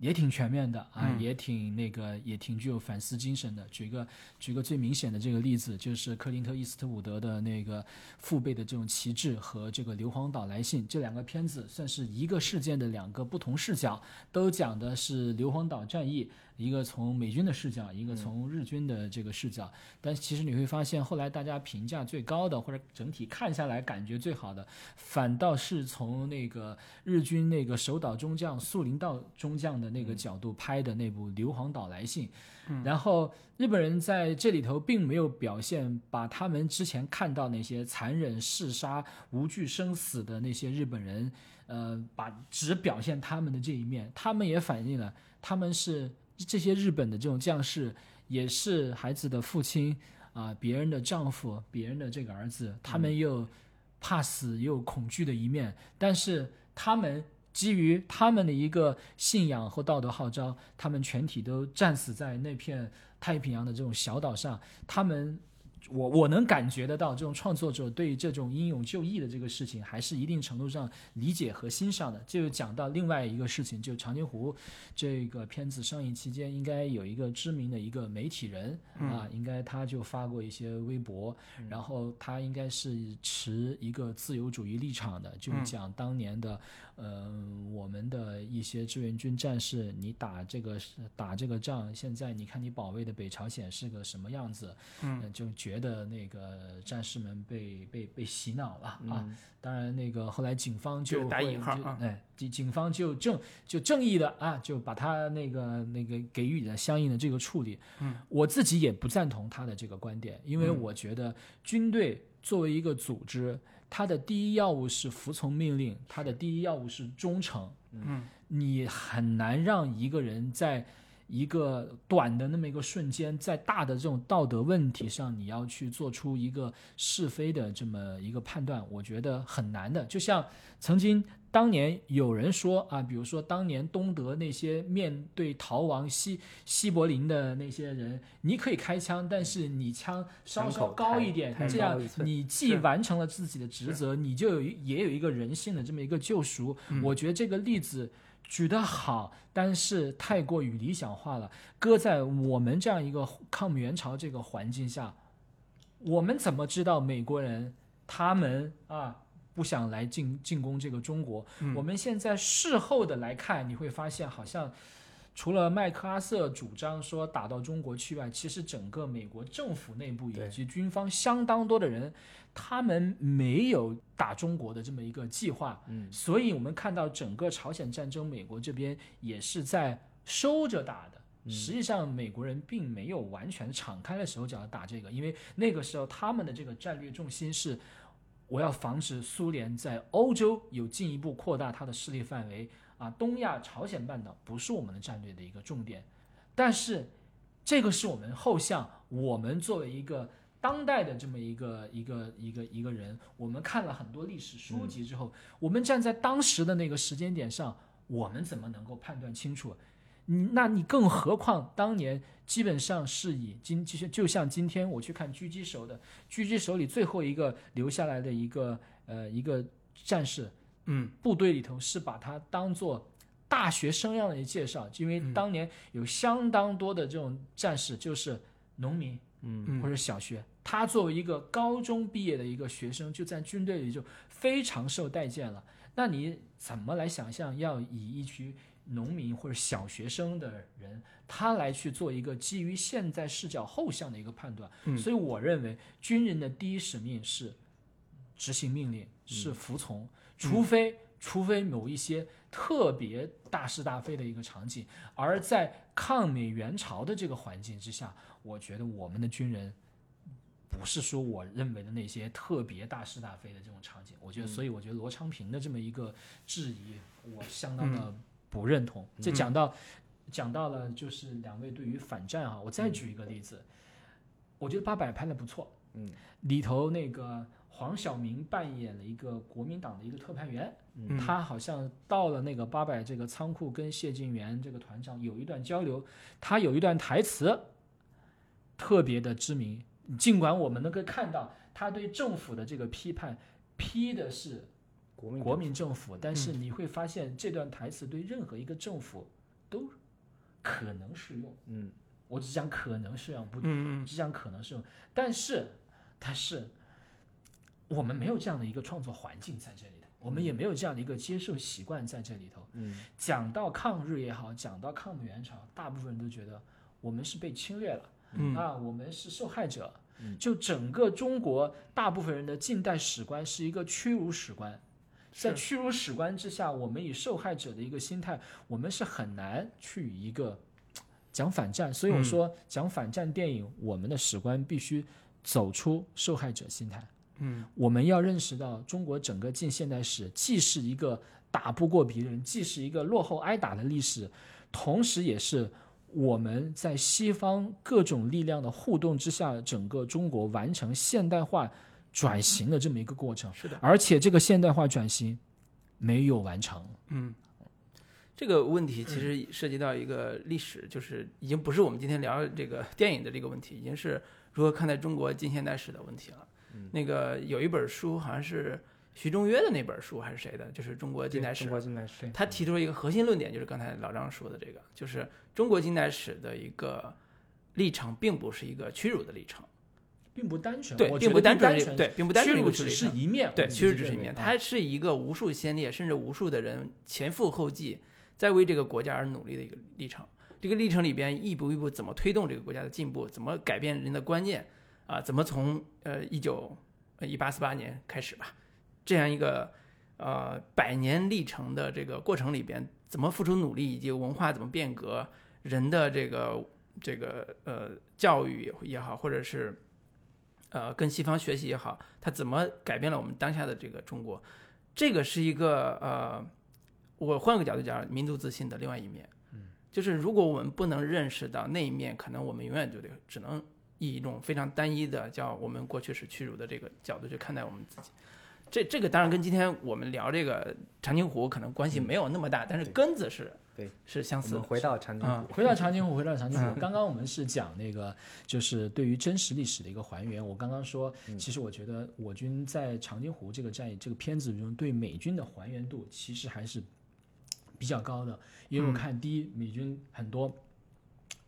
S1: 也挺全面的啊，
S2: 嗯。
S1: 也挺那个，也挺具有反思精神的。举个举个最明显的这个例子，就是克林特·伊斯特伍德的那个父辈的这种旗帜和这个《硫磺岛来信》这两个片子，算是一个事件的两个不同视角，都讲的是硫磺岛战役，一个从美军的视角，一个从日军的这个视角。但其实你会发现，后来大家评价最高的，或者整体看下来感觉最好的，反倒是从那个日军那个守岛中将树林道中将的那个角度拍的那部《硫磺岛来信》，然后日本人在这里头并没有表现把他们之前看到那些残忍嗜杀、无惧生死的那些日本人，呃，把只表现他们的这一面，他们也反映了他们是这些日本的这种将士，也是孩子的父亲啊、别人的丈夫、别人的这个儿子，他们又怕死又恐惧的一面，但是他们基于他们的一个信仰和道德号召，他们全体都战死在那片太平洋的这种小岛上。他们，我我能感觉得到，这种创作者对于这种英勇就义的这个事情，还是一定程度上理解和欣赏的。这就讲到另外一个事情，就长津湖这个片子上映期间，应该有一个知名的一个媒体人、啊，应该他就发过一些微博，然后他应该是持一个自由主义立场的，就讲当年的，呃，我们的一些志愿军战士，你打这个打这个仗，现在你看你保卫的北朝鲜是个什么样子，嗯、就觉得那个战士们被被被洗脑了啊。当然，那个后来警方就
S2: 这个打引号啊
S1: 哎，警警方就正就正义的啊，就把他那个那个给予了相应的这个处理。嗯，我自己也不赞同他的这个观点，因为我觉得军队作为一个组织，他的第一要务是服从命令，他的第一要务是忠诚。
S2: 嗯，
S1: 你很难让一个人在一个短的那么一个瞬间，在大的这种道德问题上，你要去做出一个是非的这么一个判断，我觉得很难的。就像曾经当年有人说啊，比如说当年东德那些面对逃亡西西柏林的那些人，你可以开枪，但是你枪稍稍高一点，这样你既完成了自己的职责，你就有也有一个人性的这么一个救赎。我觉得这个例子举得好，但是太过于理想化了。搁在我们这样一个抗美援朝这个环境下，我们怎么知道美国人他们啊不想来进进攻这个中国？我们现在事后的来看，你会发现好像。除了麦克阿瑟主张说打到中国去外，其实整个美国政府内部以及军方相当多的人，他们没有打中国的这么一个计划。
S3: 嗯，
S1: 所以我们看到整个朝鲜战争，美国这边也是在收着打的。实际上，美国人并没有完全敞开了手脚打这个，因为那个时候他们的这个战略重心是，我要防止苏联在欧洲有进一步扩大它的势力范围啊，东亚朝鲜半岛不是我们的战略的一个重点，但是这个是我们后项，我们作为一个当代的这么一个一个一个一个人，我们看了很多历史书籍之后，我们站在当时的那个时间点上，我们怎么能够判断清楚？你那你更何况当年基本上是以今就像就像今天我去看狙击手的狙击手里最后一个留下来的一个呃一个战士，
S2: 嗯，
S1: 部队里头是把他当做大学生样的介绍，因为当年有相当多的这种战士就是农民，
S3: 嗯。
S1: 或者小学，他作为一个高中毕业的一个学生，就在军队里就非常受待见了。那你怎么来想象要以一群农民或者小学生的人，他来去做一个基于现在视角后向的一个判断？
S2: 嗯。
S1: 所以我认为军人的第一使命是执行命令，是服从，除非除非某一些特别大是大非的一个场景，而在抗美援朝的这个环境之下，我觉得我们的军人不是说我认为的那些特别大是大非的这种场景。我觉得，所以我觉得罗昌平的这么一个质疑，我相当的不认同。这讲到讲到了，就是两位对于反战啊，我再举一个例子，我觉得八佰拍的不错，
S3: 嗯，
S1: 里头那个黄晓明扮演了一个国民党的一个特派员，
S2: 嗯
S1: 他好像到了那个八佰这个仓库，跟谢晋元这个团长有一段交流，他有一段台词特别的知名。尽管我们能够看到他对政府的这个批判，批的是
S3: 国民
S1: 国民政府，但是你会发现这段台词对任何一个政府都可能适用。
S3: 嗯
S1: 我只讲可能适用，不
S2: 嗯
S1: 只讲可能适用。但是，但是我们没有这样的一个创作环境在这里头，我们也没有这样的一个接受习惯在这里头。
S3: 嗯
S1: 讲到抗日也好，讲到抗美援朝，大部分人都觉得我们是被侵略了。
S2: 嗯
S1: 啊，我们是受害者
S3: 嗯。
S1: 就整个中国大部分人的近代史观是一个屈辱史观，在屈辱史观之下，我们以受害者的一个心态，我们是很难去一个讲反战。所以我
S2: 嗯
S1: 说，讲反战电影，我们的史观必须走出受害者心态。
S2: 嗯
S1: 我们要认识到，中国整个近现代史既是一个打不过别人，既是一个落后挨打的历史，同时也是我们在西方各种力量的互动之下，整个中国完成现代化转型的这么一个过程。
S2: 是的，
S1: 而且这个现代化转型没有完成。
S2: 嗯。这个问题其实涉及到一个历史，就是已经不是我们今天聊这个电影的这个问题，已经是如何看待中国近现代史的问题了。
S3: 嗯
S2: 那个有一本书，好像是徐中约的那本书还是谁的，就是中国近代史
S3: 中。国近代史，
S2: 他提出了一个核心论点，就是刚才老张说的这个，就是中国近代史的一个历程，并不是一个屈辱的历程，
S1: 并不单纯，
S2: 对，
S1: 我
S2: 并不单纯，对，并不单纯
S1: 屈辱只是一面，
S2: 对，
S1: 我自己
S2: 屈辱只是一面，它是一个无数先烈，甚至无数的人前赴后继，在为这个国家而努力的一个历程。这个历程里边，一步一步怎么推动这个国家的进步，怎么改变人的观念啊，怎么从呃一九一八四八年开始吧，这样一个呃百年历程的这个过程里边，怎么付出努力，以及文化怎么变革，人的这个这个呃教育也好，或者是呃跟西方学习也好，它怎么改变了我们当下的这个中国？这个是一个呃，我换个角度讲，民族自信的另外一面。嗯，就是如果我们不能认识到那一面，可能我们永远就得只能以一种非常单一的叫我们过去是屈辱的这个角度去看待我们自己。这这个当然跟今天我们聊这个长津湖可能关系没有那么大，但是根子是
S3: 对
S2: 是相似
S3: 回到长津
S2: 啊
S3: 湖，
S1: 回到长津湖，回到长津湖。刚刚我们是讲那个，就是对于真实历史的一个还原。我刚刚说，其实我觉得我军在长津湖这个战役这个片子中，对美军的还原度其实还是比较高的。因为我看第一，美军很多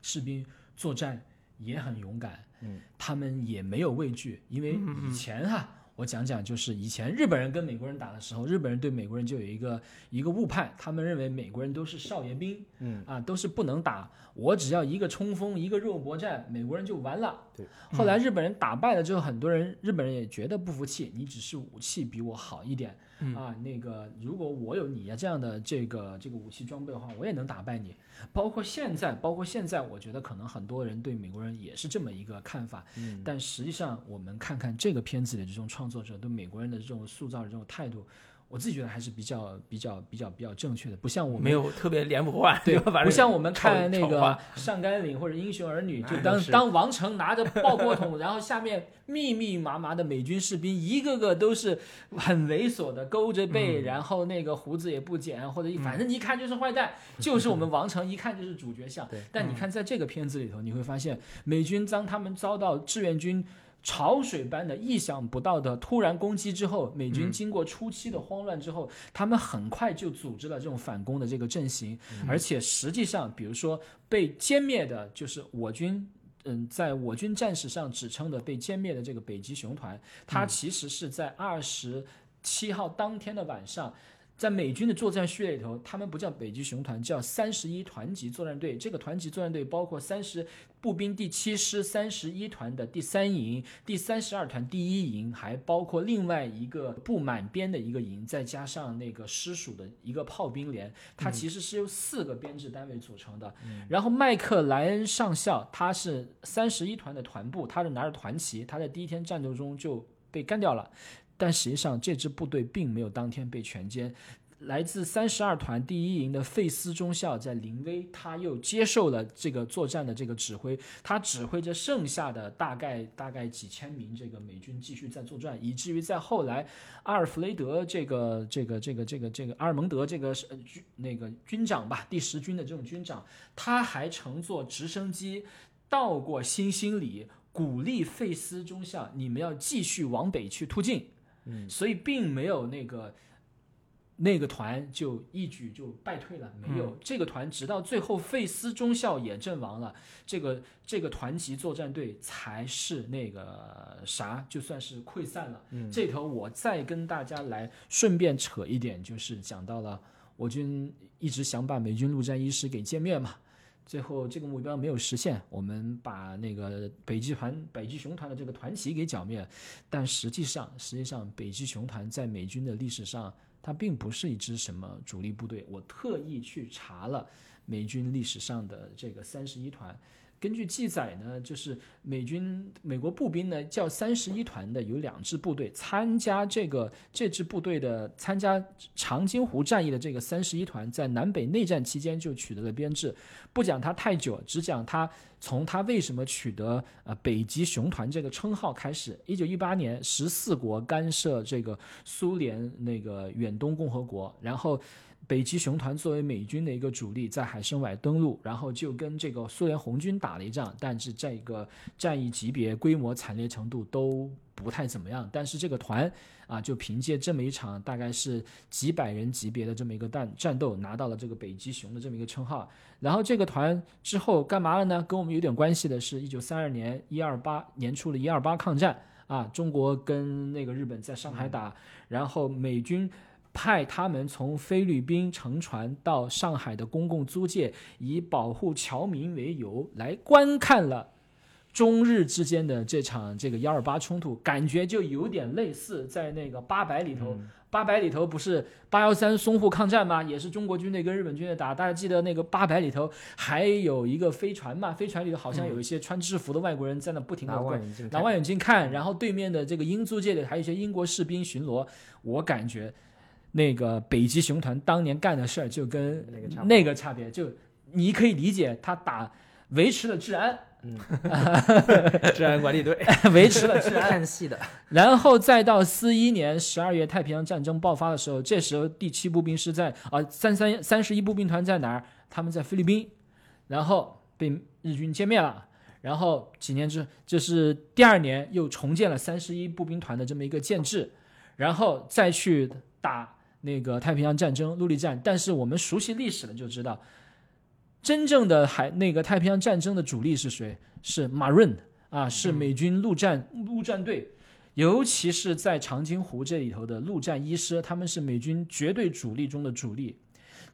S1: 士兵作战也很勇敢，
S3: 嗯，
S1: 他们也没有畏惧，因为以前哈。我讲讲，就是以前日本人跟美国人打的时候，日本人对美国人就有一个一个误判，他们认为美国人都是少爷兵，
S3: 嗯
S1: 啊，都是不能打，我只要一个冲锋，一个肉搏战，美国人就完了。
S3: 对，
S1: 后来日本人打败了之后，很多人日本人也觉得不服气，你只是武器比我好一点，
S2: 嗯
S1: 啊，那个如果我有你这样的这个这个武器装备的话，我也能打败你。包括现在，包括现在，我觉得可能很多人对美国人也是这么一个看法。
S3: 嗯
S1: 但实际上，我们看看这个片子里的这种创作者对美国人的这种塑造的这种态度，我自己觉得还是比较比较比较比较正确的，不像我们
S2: 没有特别脸谱化，
S1: 对，不像我们看那个《上甘岭》或者《英雄儿女》，就当当王成拿着爆破筒，然后下面密密麻麻的美军士兵，一个个都是很猥琐的，勾着背，然后那个胡子也不剪，或者一反正一看就是坏蛋，就是我们王成，一看就是主角像
S3: 对。
S1: 但你看在这个片子里头，你会发现美军当他们遭到志愿军。潮水般的、意想不到的突然攻击之后，美军经过初期的慌乱之后，他们很快就组织了这种反攻的这个阵型，而且实际上，比如说被歼灭的，就是我军。嗯，在我军战史上指称的被歼灭的这个北极熊团，它其实是在二十七号当天的晚上，在美军的作战序列里头，他们不叫北极熊团，叫三十一团级作战队。这个团级作战队包括三十步兵第七师三十一团的第三营、第三十二团第一营，还包括另外一个不满编的一个营，再加上那个师属的一个炮兵连，它其实是由四个编制单位组成的。然后麦克莱恩上校他是三十一团的团部，他是拿着团旗，他在第一天战斗中就被干掉了。但实际上，这支部队并没有当天被全歼。来自三十二团第一营的费斯中校在临危，他又接受了这个作战的这个指挥，他指挥着剩下的大概大概几千名这个美军继续在作战，以至于在后来，阿尔弗雷德这个这个这个这个这个阿尔蒙德这个是呃军那个军长吧，第十军的这种军长，他还乘坐直升机到过新兴里，鼓励费斯中校，你们要继续往北去突进。嗯，所以并没有那个那个团就一举就败退了，没有、这个团，直到最后费斯中校也阵亡了，这个这个团级作战队才是那个啥，就算是溃散了。
S3: 嗯
S1: 这头我再跟大家来顺便扯一点，就是讲到了我军一直想把美军陆战一师给歼灭嘛。最后这个目标没有实现，我们把那个北极团、北极熊团的这个团旗给剿灭。但实际上，实际上北极熊团在美军的历史上，它并不是一支什么主力部队。我特意去查了美军历史上的这个三十一团。根据记载呢，就是美军美国步兵呢叫三十一团的有两支部队参加这个这支部队的参加长津湖战役的这个三十一团，在南北内战期间就取得了编制。不讲它太久，只讲它从它为什么取得呃北极熊团这个称号开始。一九一八年，十四国干涉这个苏联那个远东共和国，然后。北极熊团作为美军的一个主力，在海参崴登陆，然后就跟这个苏联红军打了一仗，但是这个战役级别、规模、惨烈程度都不太怎么样。但是这个团啊，就凭借这么一场大概是几百人级别的这么一个战战斗，拿到了这个北极熊的这么一个称号。然后这个团之后干嘛了呢？跟我们有点关系的是，一九三二年一二八年初的一二八抗战啊，中国跟那个日本在上海打，然后美军。派他们从菲律宾乘船到上海的公共租界，以保护侨民为由来观看了中日之间的这场这个幺二八冲突，感觉就有点类似在那个八百里头。八百里头不是八幺三淞沪抗战吗？也是中国军队跟日本军队打。大家记得那个八百里头还有一个飞船嘛？飞船里头好像有一些穿制服的外国人在那不停的
S3: 拿望远镜看，
S1: 拿望远镜看，然后对面的这个英租界里还有一些英国士兵巡逻。我感觉那个北极熊团当年干的事儿就跟
S3: 那个差
S1: 别，就你可以理解他打维持了治安，
S2: 治安管理队，
S1: 维持了治安。
S3: 看戏的，
S1: 然后再到四一年十二月太平洋战争爆发的时候，这时候第七步兵师在啊三三三十一步兵团在哪儿？他们在菲律宾，然后被日军歼灭了。然后几年之，就是第二年又重建了三十一步兵团的这么一个建制，然后再去打那个太平洋战争陆地战。但是我们熟悉历史的就知道，真正的海那个太平洋战争的主力是谁？是 Marine 啊，是美军陆战陆战队。尤其是在长津湖这里头的陆战一师，他们是美军绝对主力中的主力。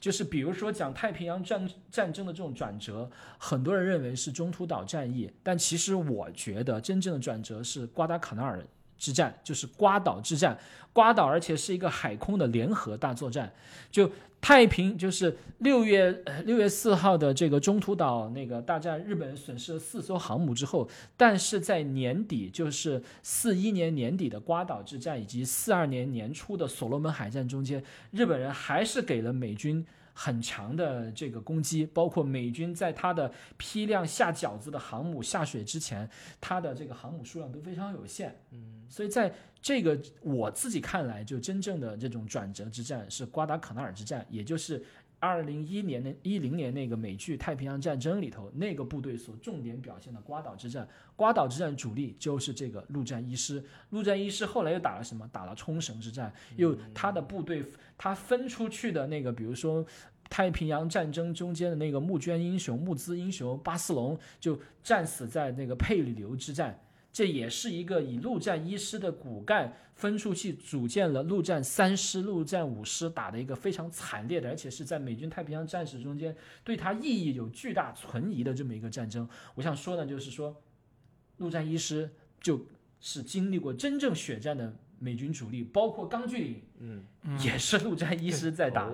S1: 就是比如说讲太平洋战战争的这种转折，很多人认为是中途岛战役，但其实我觉得真正的转折是瓜达卡纳尔之战，就是瓜岛之战。瓜岛，而且是一个海空的联合大作战。就太平，就是六月六月四号的这个中途岛那个大战，日本人损失了四艘航母之后，但是在年底，就是四一年年底的瓜岛之战，以及四二年年初的所罗门海战中间，日本人还是给了美军。很强的这个攻击，包括美军在它的批量下饺子的航母下水之前，它的这个航母数量都非常有限。嗯，所以在这个我自己看来，就真正的这种转折之战是瓜达可纳尔之战，也就是二零一年的一零年那个美剧《太平洋战争》里头那个部队所重点表现的瓜岛之战。瓜岛之战主力就是这个陆战一师，陆战一师后来又打了什么？打了冲绳之战，又他的部队他分出去的那个，比如说。太平洋战争中间的那个募捐英雄、募资英雄巴斯隆就战死在那个佩里流之战，这也是一个以陆战一师的骨干分出去组建了陆战三师、陆战五师，打的一个非常惨烈的，而且是在美军太平洋战史中间对它意义有巨大存疑的这么一个战争。我想说的就是说，陆战一师就是经历过真正血战的美军主力，包括钢锯岭，
S3: 嗯，
S1: 也是陆战一师在打。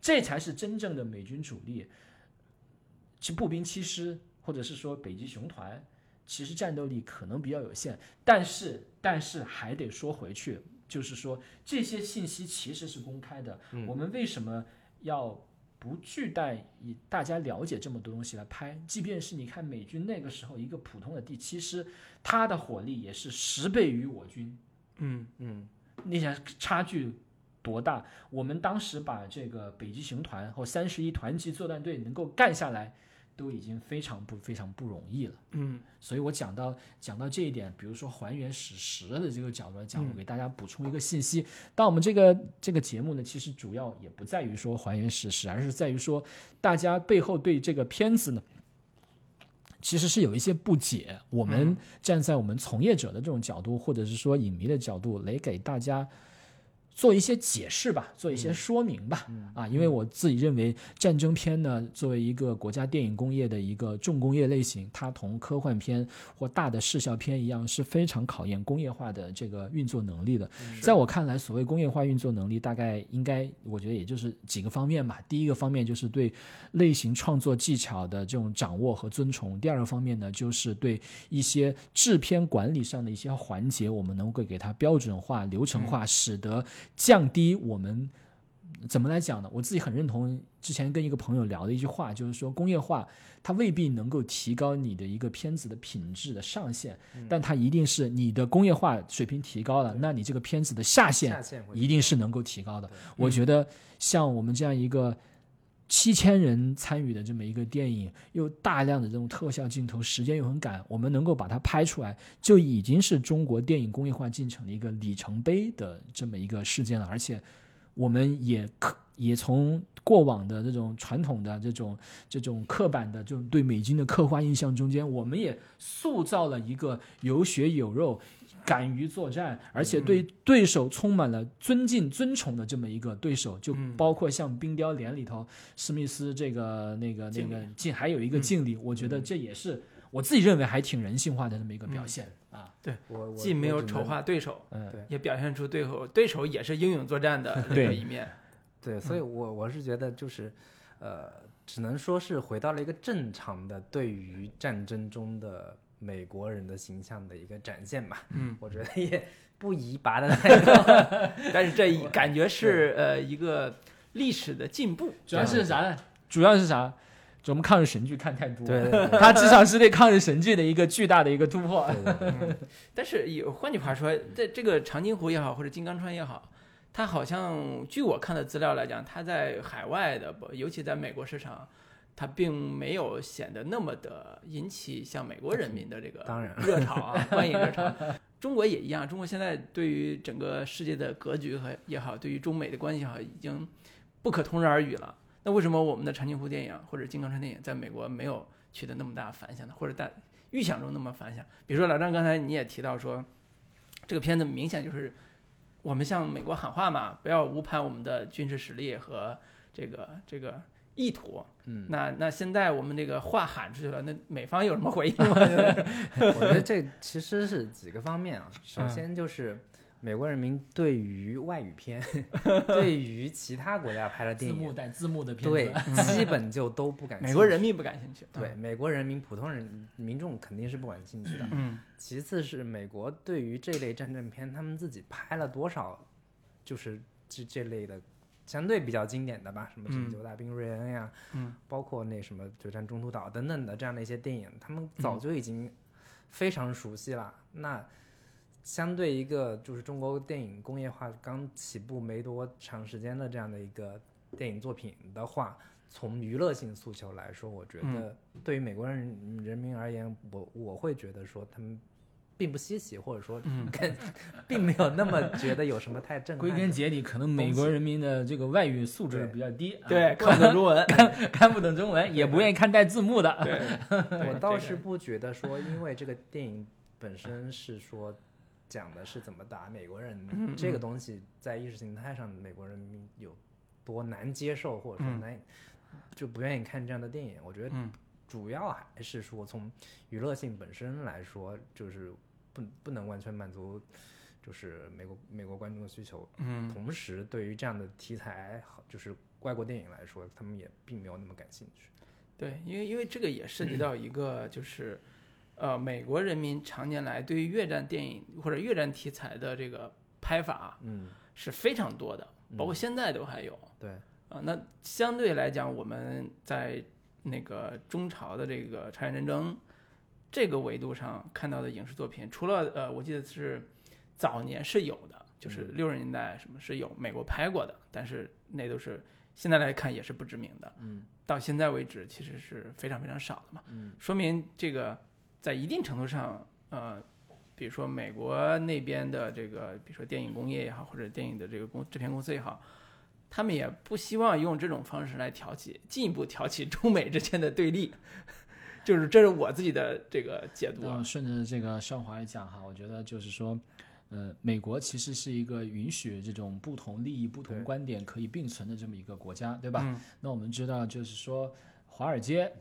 S1: 这才是真正的美军主力。其步兵七师或者是说北极熊团，其实战斗力可能比较有限，但是但是还得说回去，就是说这些信息其实是公开的。我们为什么要不拒带以大家了解这么多东西来拍？即便是你看美军那个时候一个普通的第七师，它的火力也是十倍于我军。
S2: 嗯
S3: 嗯，
S1: 你想差距多大？我们当时把这个北极熊团和三十一团级作战队能够干下来，都已经非常不非常不容易了。
S2: 嗯
S1: 所以我讲到讲到这一点，比如说还原史实的这个角度来讲，
S2: 嗯
S1: 我给大家补充一个信息。但我们这个这个节目呢，其实主要也不在于说还原史实，而是在于说大家背后对这个片子呢。其实是有一些不解，我们
S2: 嗯
S1: 站在我们从业者的这种角度，或者是说影迷的角度来给大家做一些解释吧，做一些说明吧。啊，因为我自己认为战争片呢，作为一个国家电影工业的一个重工业类型，它同科幻片或大的视效片一样，是非常考验工业化的这个运作能力的。在我看来，所谓工业化运作能力，大概应该我觉得也就是几个方面吧。第一个方面就是对类型创作技巧的这种掌握和尊崇；第二个方面呢，就是对一些制片管理上的一些环节，我们能够给它标准化、流程化，使得降低我们怎么来讲呢？我自己很认同之前跟一个朋友聊的一句话，就是说工业化它未必能够提高你的一个片子的品质的上限，但它一定是你的工业化水平提高了，那你这个片子的下限一定是能够提高的。我觉得像我们这样一个七千人参与的这么一个电影，又大量的这种特效镜头，时间又很赶，我们能够把它拍出来，就已经是中国电影工业化进程的一个里程碑的这么一个事件了。而且，我们也可也从过往的这种传统的这种这种刻板的这种对美军的刻画印象中间，我们也塑造了一个有血有肉。敢于作战，而且对对手充满了尊敬、尊崇的这么一个对手，就
S2: 嗯。
S1: 包括像《冰雕连》里头史密斯这个那个那个敬，还有一个
S2: 嗯。
S1: 敬礼，我觉得这也是我自己认为还挺人性化的这么一个表现啊。
S3: 我我
S2: 既没有丑化对手，
S1: 嗯，
S3: 对
S2: 也表现出对手对手也是英勇作战的那一面。
S3: 对，所以我我是觉得就是，呃，只能说是回到了一个正常的对于战争中的美国人的形象的一个展现吧。
S2: 嗯，
S3: 我觉得也不宜拔的太高。
S2: 但是这一感觉是呃一个历史的进步。
S1: 主要是啥呢？主要是啥？就我们抗日神剧看太多，
S3: 对对对
S1: 它至少是对抗日神剧的一个巨大的一个突破。
S3: 对对对
S2: 但是有换句话说，这这个长津湖也好，或者金刚川也好，它好像据我看的资料来讲，它在海外的，尤其在美国市场，它并没有显得那么的引起像美国人民的这个
S3: 当然
S2: 热潮啊，欢迎热潮。中国也一样，中国现在对于整个世界的格局和也好，对于中美的关系也好，已经不可同日而语了。那为什么我们的长津湖电影或者金刚川电影在美国没有取得那么大的反响呢？或者大预想中那么反响？比如说老张刚才你也提到说，这个片子明显就是我们向美国喊话嘛，不要误判我们的军事实力和这个这个意图。
S3: 嗯，
S2: 那那现在我们这个话喊出去了，那美方有什么回应吗？
S3: 我觉得这其实是几个方面啊。首
S2: 嗯
S3: 先就是美国人民对于外语片，对于其他国家拍的电影，
S1: 幕带字幕的片
S3: 对，，基本就都不感 兴趣。
S2: 美国人民不感兴趣。
S3: 对美国人民、普通人民众肯定是不感兴趣的。
S2: 嗯，
S3: 其次是美国对于这类战争片，他们自己拍了多少，就是这这类的相对比较经典的吧，什么《拯救大兵瑞恩》呀，
S2: 嗯，
S3: 包括那什么《决战中途岛》等等的这样的一些电影，他们早就已经非常熟悉了。那相对一个就是中国电影工业化刚起步没多长时间的这样的一个电影作品的话，从娱乐性诉求来说，我觉得对于美国人人民而言，我我会觉得说他们并不稀奇，或者说
S2: 嗯
S3: 看并没有那么觉得有什么太震撼
S1: 归。根结底，可能美国人民的这个外语素质比较低，啊
S2: 对，看不懂中文。
S1: 看不懂中文，也不愿意看带字幕的。
S2: 对，
S3: 我倒是不觉得说，因为这个电影本身是说讲的是怎么打美国人，
S2: 嗯
S3: 这个东西在意识形态上，美国人民有多难接受，或者说
S2: 嗯
S3: 难、就不愿意看这样的电影。我觉得
S2: 嗯
S3: 主要还是说从娱乐性本身来说，就是不不能完全满足。就是美国美国观众的需求，
S2: 嗯
S3: 同时对于这样的题材，就是外国电影来说，他们也并没有那么感兴趣。
S2: 对，因为因为这个也涉及到一个就是，呃，美国人民常年来对于越战电影或者越战题材的这个拍法
S3: 嗯，
S2: 是非常多的，包括现在都还有。
S3: 对，
S2: 啊，那相对来讲，我们在那个中朝的这个朝鲜战争这个维度上看到的影视作品，除了呃，我记得是早年是有的，就是六十年代什么是有美国拍过的，但是那都是现在来看也是不知名的。
S3: 嗯
S2: 到现在为止，其实是非常非常少的嘛。
S3: 嗯
S2: 说明这个在一定程度上，呃，比如说美国那边的这个，比如说电影工业也好，或者电影的这个公制片公司也好，他们也不希望用这种方式来挑起进一步挑起中美之间的对立。就是这是我自己的这个解读啊。
S1: 顺着这个少华来讲哈，我觉得就是说，呃，美国其实是一个允许这种不同利益、不同观点可以并存的这么一个国家，对吧？
S2: 嗯
S1: 那我们知道，就是说，华尔街、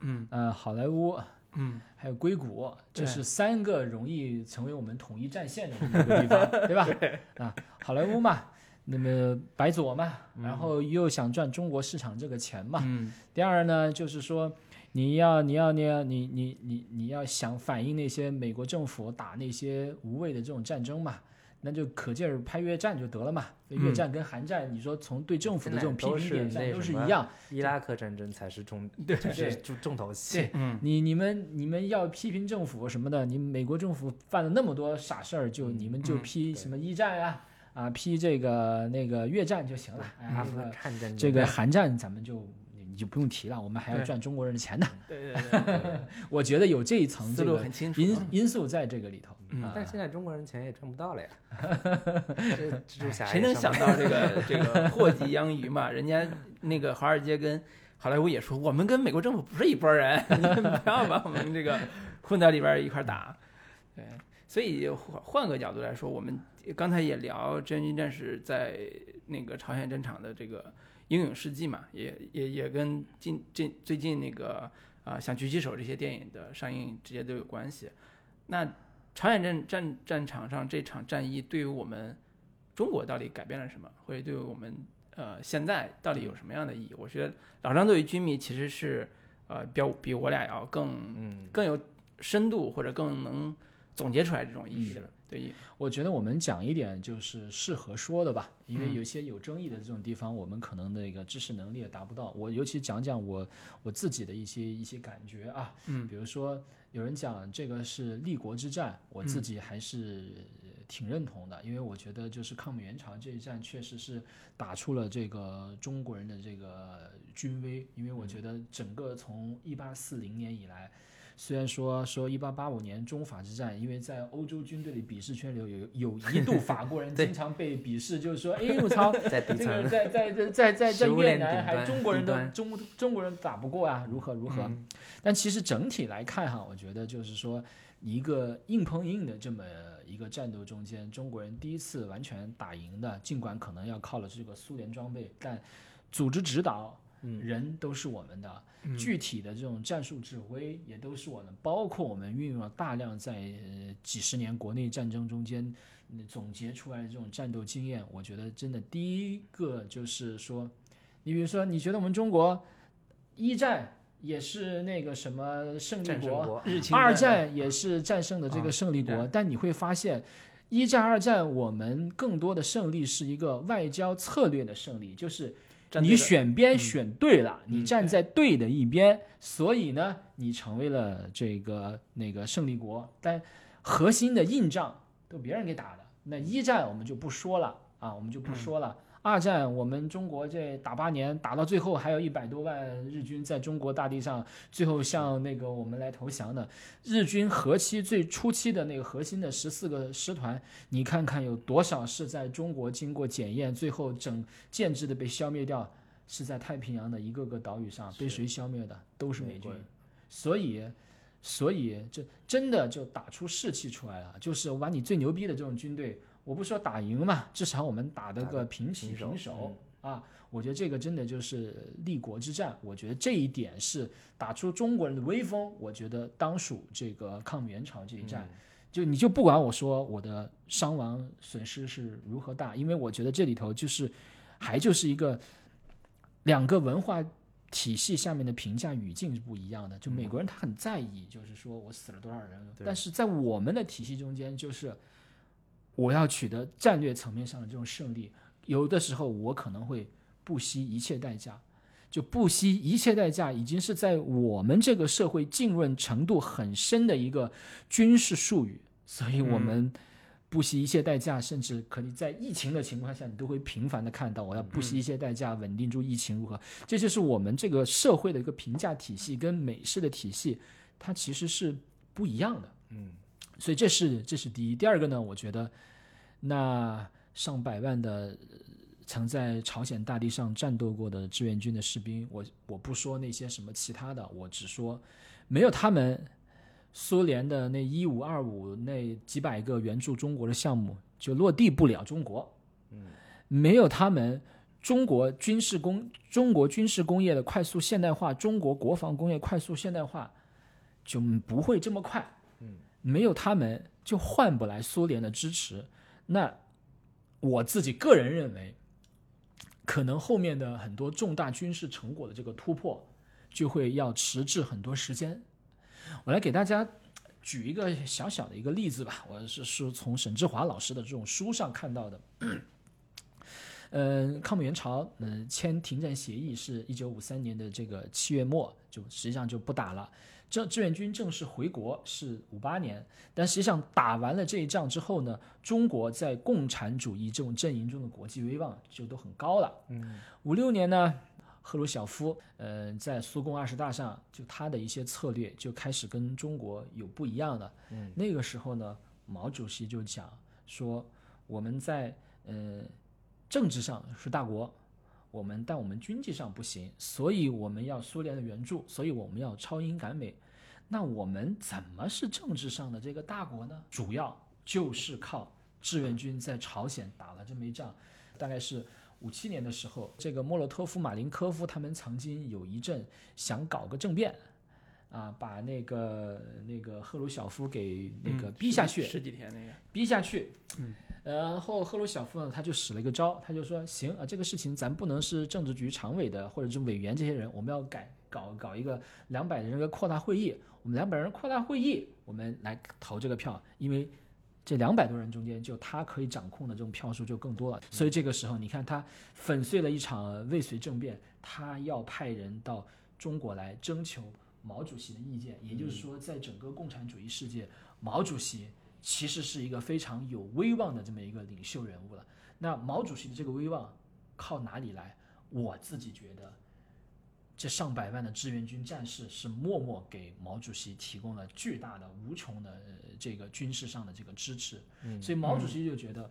S2: 嗯
S1: 呃，好莱坞。
S2: 嗯，
S1: 还有硅谷，这是三个容易成为我们统一战线的这么一个地方，对吧？啊，好莱坞嘛，那么白左嘛，然后又想赚中国市场这个钱嘛。
S2: 嗯
S1: 第二呢，就是说你要你要你要你你你你要想反映那些美国政府打那些无谓的这种战争嘛，那就可劲儿拍越战就得了嘛。越战跟韩战，你说从对政府的这种批评点上都是一样。
S3: 伊拉克战争才是重，
S2: 对
S1: 对
S3: 重重头戏
S1: 对。
S2: 嗯
S1: 你你们你们要批评政府什么的，你美国政府犯了那么多傻事儿，就你们就批什么一战啊啊批这个那个越战就行了。哎，
S3: 阿富
S1: 这个
S3: 汗战争
S1: 这个韩战咱们就你就不用提了，我们还要赚中国人的钱呢。
S2: 对对对对，
S1: 我觉得有这一层
S2: 思路
S1: 这个
S2: 很清楚
S1: 因
S2: 啊。
S1: 因素在这个里头。
S3: 但是现在中国人钱也赚不到了呀。这蜘蛛侠
S2: 谁能想到这个 这个祸及殃鱼嘛？人家那个华尔街跟好莱坞也说，我们跟美国政府不是一拨人，你们不要把我们这个混到里边一块打。对，所以换换个角度来说，我们刚才也聊真军战士在那个朝鲜战场的这个英勇事迹嘛，也也也跟近近最近那个啊、像狙击手这些电影的上映直接都有关系。那朝鲜战战战场上这场战役对于我们中国到底改变了什么，或者对于我们呃现在到底有什么样的意义？我觉得老张作为军迷其实是呃比较比我俩要更
S3: 嗯，
S2: 更有深度或者更能总结出来这种意义的对
S1: 我觉得我们讲一点就是适合说的吧，因为
S2: 嗯
S1: 有些有争议的这种地方，我们可能那个知识能力也达不到。我尤其讲讲我我自己的一些一些感觉啊，
S2: 嗯
S1: 比如说有人讲这个是立国之战，我自己还是挺认同的，因为我觉得就是抗美援朝这一战确实是打出了这个中国人的这个军威，因为我觉得整个从一八四零年以来。虽然说说一八八五年中法之战，因为在欧洲军队里鄙视圈里有有有一度法国人 经常被鄙视，就是说，哎我操，这个
S3: 层，
S1: 在在在在在在越南还中国人都中中国人打不过啊，如何如何？
S2: 嗯
S1: 但其实整体来看哈，我觉得就是说一个硬碰硬的这么一个战斗中间，中国人第一次完全打赢的，尽管可能要靠了这个苏联装备，但组织指导。
S3: 嗯。
S1: 人都是我们的，
S2: 嗯。
S1: 具体的这种战术指挥也都是我们，包括我们运用了大量在呃几十年国内战争中间嗯总结出来的这种战斗经验，我觉得真的第一个就是说，你比如说，你觉得我们中国一战也是那个什么胜利国，
S3: 国，
S1: 二
S2: 战
S1: 战也是战胜的这个
S2: 啊
S1: 胜利国，但你会发现，一战、二战我们更多的胜利是一个外交策略的胜利，就是你选边
S2: 嗯
S1: 选对了，
S2: 嗯
S1: 你站在对的一边，所以呢，你成为了这个那个胜利国。但核心的硬仗都别人给打的，那一战我们就不说了啊，我们就不说了。二战我们中国这打八年，打到最后还有一百多万日军在中国大地上，最后向那个我们来投降的。日军核期最初期的那个核心的十四个师团，你看看有多少是在中国经过检验，最后整建制的被消灭掉，是在太平洋的一个个岛屿上被谁消灭的？都是美军。所以，所以这真的就打出士气出来了。就是我把你最牛逼的这种军队，我不说打赢嘛，至少我们打得个平起
S3: 平手
S1: 平手啊。我觉得这个真的就是立国之战，我觉得这一点是打出中国人的威风。我觉得当属这个抗美援朝这一战。就你就不管我说我的伤亡损失是如何大，因为我觉得这里头就是还就是一个两个文化体系下面的评价语境是不一样的。就美国人他很在意，就是说我死了多少人，但是在我们的体系中间，就是我要取得战略层面上的这种胜利，有的时候我可能会不惜一切代价。就不惜一切代价，已经是在我们这个社会浸润程度很深的一个军事术语，所以我们不惜一切代价，甚至可以在疫情的情况下，你都会频繁的看到我要不惜一切代价稳定住疫情如何？这就是我们这个社会的一个评价体系跟美式的体系，它其实是不一样的。
S3: 嗯，
S1: 所以这是这是第一。第二个呢，我觉得那上百万的曾在朝鲜大地上战斗过的志愿军的士兵，我我不说那些什么其他的，我只说没有他们。苏联的那一五二五那几百个援助中国的项目就落地不了中国，
S3: 嗯，
S1: 没有他们，中国军事工中国军事工业的快速现代化，中国国防工业快速现代化就不会这么快，
S3: 嗯，
S1: 没有他们就换不来苏联的支持。那我自己个人认为，可能后面的很多重大军事成果的这个突破，就会要迟滞很多时间。我来给大家举一个小小的一个例子吧，我是是从沈志华老师的这种书上看到的。嗯，抗美援朝，嗯，签停战协议是一九五三年的这个七月末，就实际上就不打了。这志愿军正式回国是五八年，但实际上打完了这一仗之后呢，中国在共产主义这种阵营中的国际威望就都很高了。
S3: 嗯，
S1: 五六年呢。赫鲁晓夫，呃，在苏共二十大上，就他的一些策略就开始跟中国有不一样的。
S3: 嗯，
S1: 那个时候呢，毛主席就讲说，我们在呃政治上是大国，我们但我们经济上不行，所以我们要苏联的援助，所以我们要超英赶美。那我们怎么是政治上的这个大国呢？主要就是靠志愿军在朝鲜打了这么一仗，大概是。五七年的时候，这个莫洛托夫、马林科夫他们曾经有一阵想搞个政变，啊，把那个那个赫鲁晓夫给那个逼下去，
S2: 十几天那个
S1: 逼下去。嗯，然后赫鲁晓夫呢，他就使了一个招，他就说：行啊，这个事情咱不能是政治局常委的或者是委员这些人，我们要改搞搞一个两百人的扩大会议，我们两百人扩大会议，我们来投这个票，因为。这两百多人中间，就他可以掌控的这种票数就更多了。所以这个时候，你看他粉碎了一场未遂政变，他要派人到中国来征求毛主席的意见。也就是说，在整个共产主义世界，毛主席其实是一个非常有威望的这么一个领袖人物了。那毛主席的这个威望靠哪里来？我自己觉得。这上百万的志愿军战士是默默给毛主席提供了巨大的、无穷的这个军事上的这个支持，所以毛主席就觉得，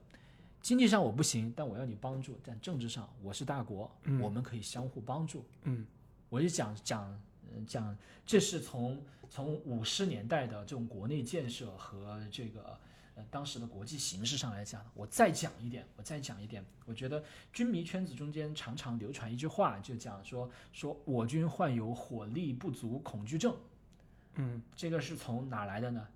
S1: 经济上我不行，但我要你帮助；但政治上我是大国，我们可以相互帮助。
S2: 嗯，
S1: 我就讲讲讲，这是从从五十年代的这种国内建设和这个呃。当时的国际形势上来讲，我再讲一点，我再讲一点。我觉得军迷圈子中间常常流传一句话，就讲说说我军患有火力不足恐惧症。
S2: 嗯，
S1: 这个是从哪来的呢？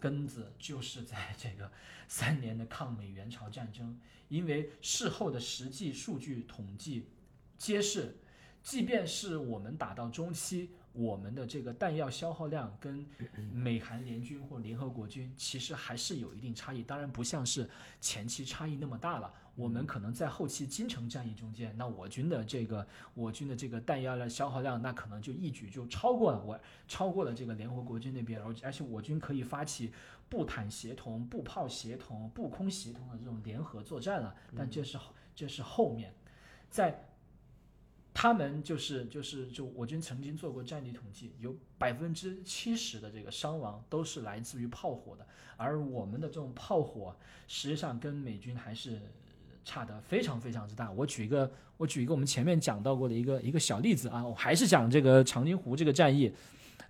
S1: 根子就是在这个 三年的抗美援朝战争，因为事后的实际数据统计揭示，即便是我们打到中期。我们的这个弹药消耗量跟美韩联军或联合国军其实还是有一定差异，当然不像是前期差异那么大了。我们可能在后期金城战役中间，那我军的这个我军的这个弹药的消耗量，那可能就一举就超过了我，超过了这个联合国军那边，而而且我军可以发起步坦协同、步炮协同、步空协同的这种联合作战了。但这是这是后面，在。他们就是就是就我军曾经做过战地统计，有百分之七十的这个伤亡都是来自于炮火的，而我们的这种炮火实际上跟美军还是差得非常非常之大。我举一个我举一个我们前面讲到过的一个一个小例子啊，我还是讲这个长津湖这个战役，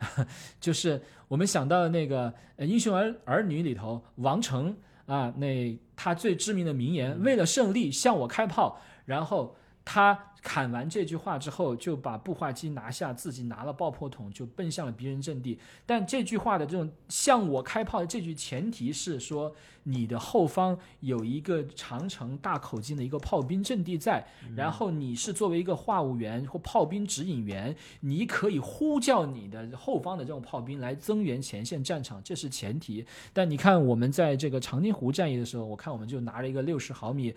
S1: 就是我们想到那个《英雄儿儿女》里头王成啊，那他最知名的名言：“为了胜利，向我开炮。”然后他。喊完这句话之后，就把步话机拿下，自己拿了爆破筒，就奔向了敌人阵地。但这句话的这种向我开炮的这句前提是说，你的后方有一个长城大口径的一个炮兵阵地在，然后你是作为一个话务员或炮兵指引员，你可以呼叫你的后方的这种炮兵来增援前线战场，这是前提。但你看我们在这个长津湖战役的时候，我看我们就拿了一个六十毫米。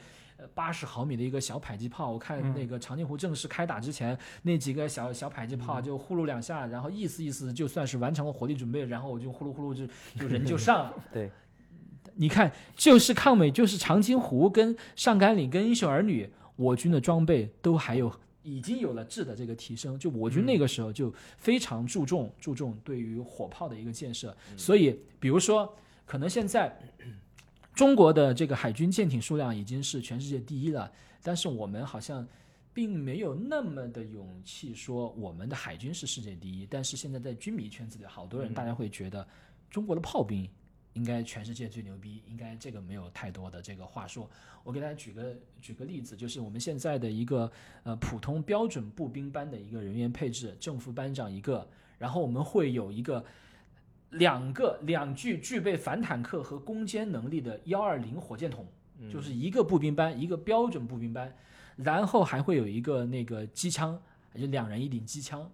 S1: 八十毫米的一个小迫击炮，我看那个长津湖正式开打之前，那几个小小迫击炮就呼噜两下，然后意思意思就算是完成了火力准备，然后我就呼噜呼噜就就人就上了。
S3: 对，
S1: 你看，就是抗美，就是长津湖跟上甘岭跟英雄儿女，我军的装备都还有已经有了质的这个提升。就我军那个时候就非常注重注重对于火炮的一个建设，所以比如说，可能现在中国的这个海军舰艇数量已经是全世界第一了，但是我们好像。并没有那么的勇气说我们的海军是世界第一，但是现在在军迷圈子里，好多人大家会觉得中国的炮兵应该全世界最牛逼，应该这个没有太多的这个话说。我给大家举个举个例子，就是我们现在的一个呃普通标准步兵班的一个人员配置，正副班长一个，然后我们会有一个两个两具具备反坦克和攻坚能力的幺二零火箭筒，就是一个步兵班，一个标准步兵班。然后还会有一个那个机枪，就两人一顶机枪，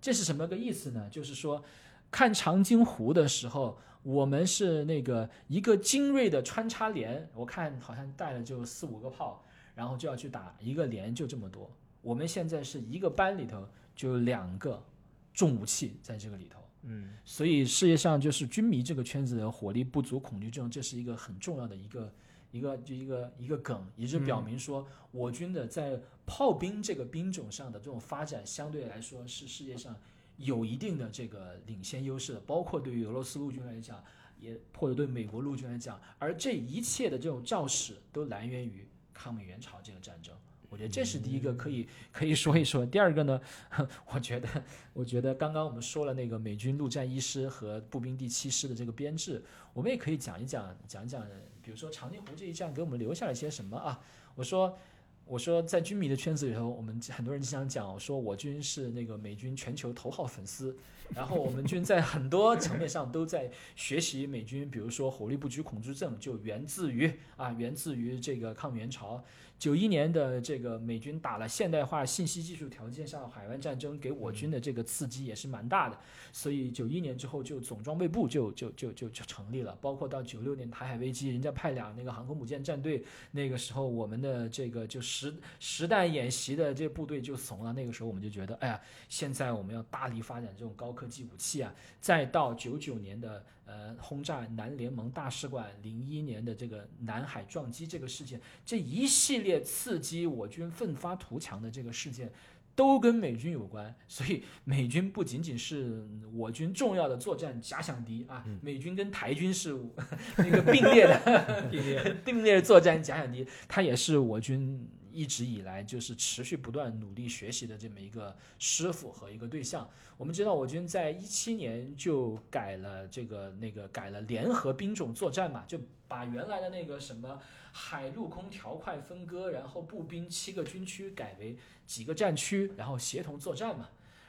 S1: 这是什么个意思呢？就是说，看长津湖的时候，我们是那个一个精锐的穿插连，我看好像带了就四五个炮，然后就要去打一个连，就这么多。我们现在是一个班里头就两个重武器在这个里头，
S3: 嗯，
S1: 所以世界上就是军迷这个圈子的火力不足、恐惧症，这是一个很重要的一个。一个就一个一个梗，也就表明说，我军的在炮兵这个兵种上的这种发展，相对来说是世界上有一定的这个领先优势的，包括对于俄罗斯陆军来讲，也或者对美国陆军来讲，而这一切的这种肇始都来源于抗美援朝这个战争。我觉得这是第一个可以可以说一说。第二个呢，我觉得我觉得刚刚我们说了那个美军陆战一师和步兵第七师的这个编制，我们也可以讲一讲讲一讲。比如说长津湖这一战给我们留下了些什么啊？我说，我说在军迷的圈子里头，我们很多人经常讲，说我军是那个美军全球头号粉丝，然后我们军在很多层面上都在学习美军，比如说火力布局恐惧症就源自于啊，源自于这个抗美援朝。九一年的这个美军打了现代化信息技术条件下的海湾战争，给我军的这个刺激也是蛮大的。所以九一年之后，就总装备部就就就就就成立了。包括到九六年台海危机，人家派两那个航空母舰战队，那个时候我们的这个就实实弹演习的这部队就怂了。那个时候我们就觉得，哎呀，现在我们要大力发展这种高科技武器啊。再到九九年的。呃，轰炸南联盟大使馆，零一年的这个南海撞击这个事件，这一系列刺激我军奋发图强的这个事件，都跟美军有关。所以美军不仅仅是我军重要的作战假想敌啊，美军跟台军是 那个并列的并列并列作战假想敌，它也是我军。一直以来就是持续不断努力学习的这么一个师傅和一个对象。我们知道，我军在一七年就改了这个那个改了联合兵种作战嘛，就把原来的那个什么海陆空条块分割，然后步兵七个军区改为几个战区，然后协同作战嘛。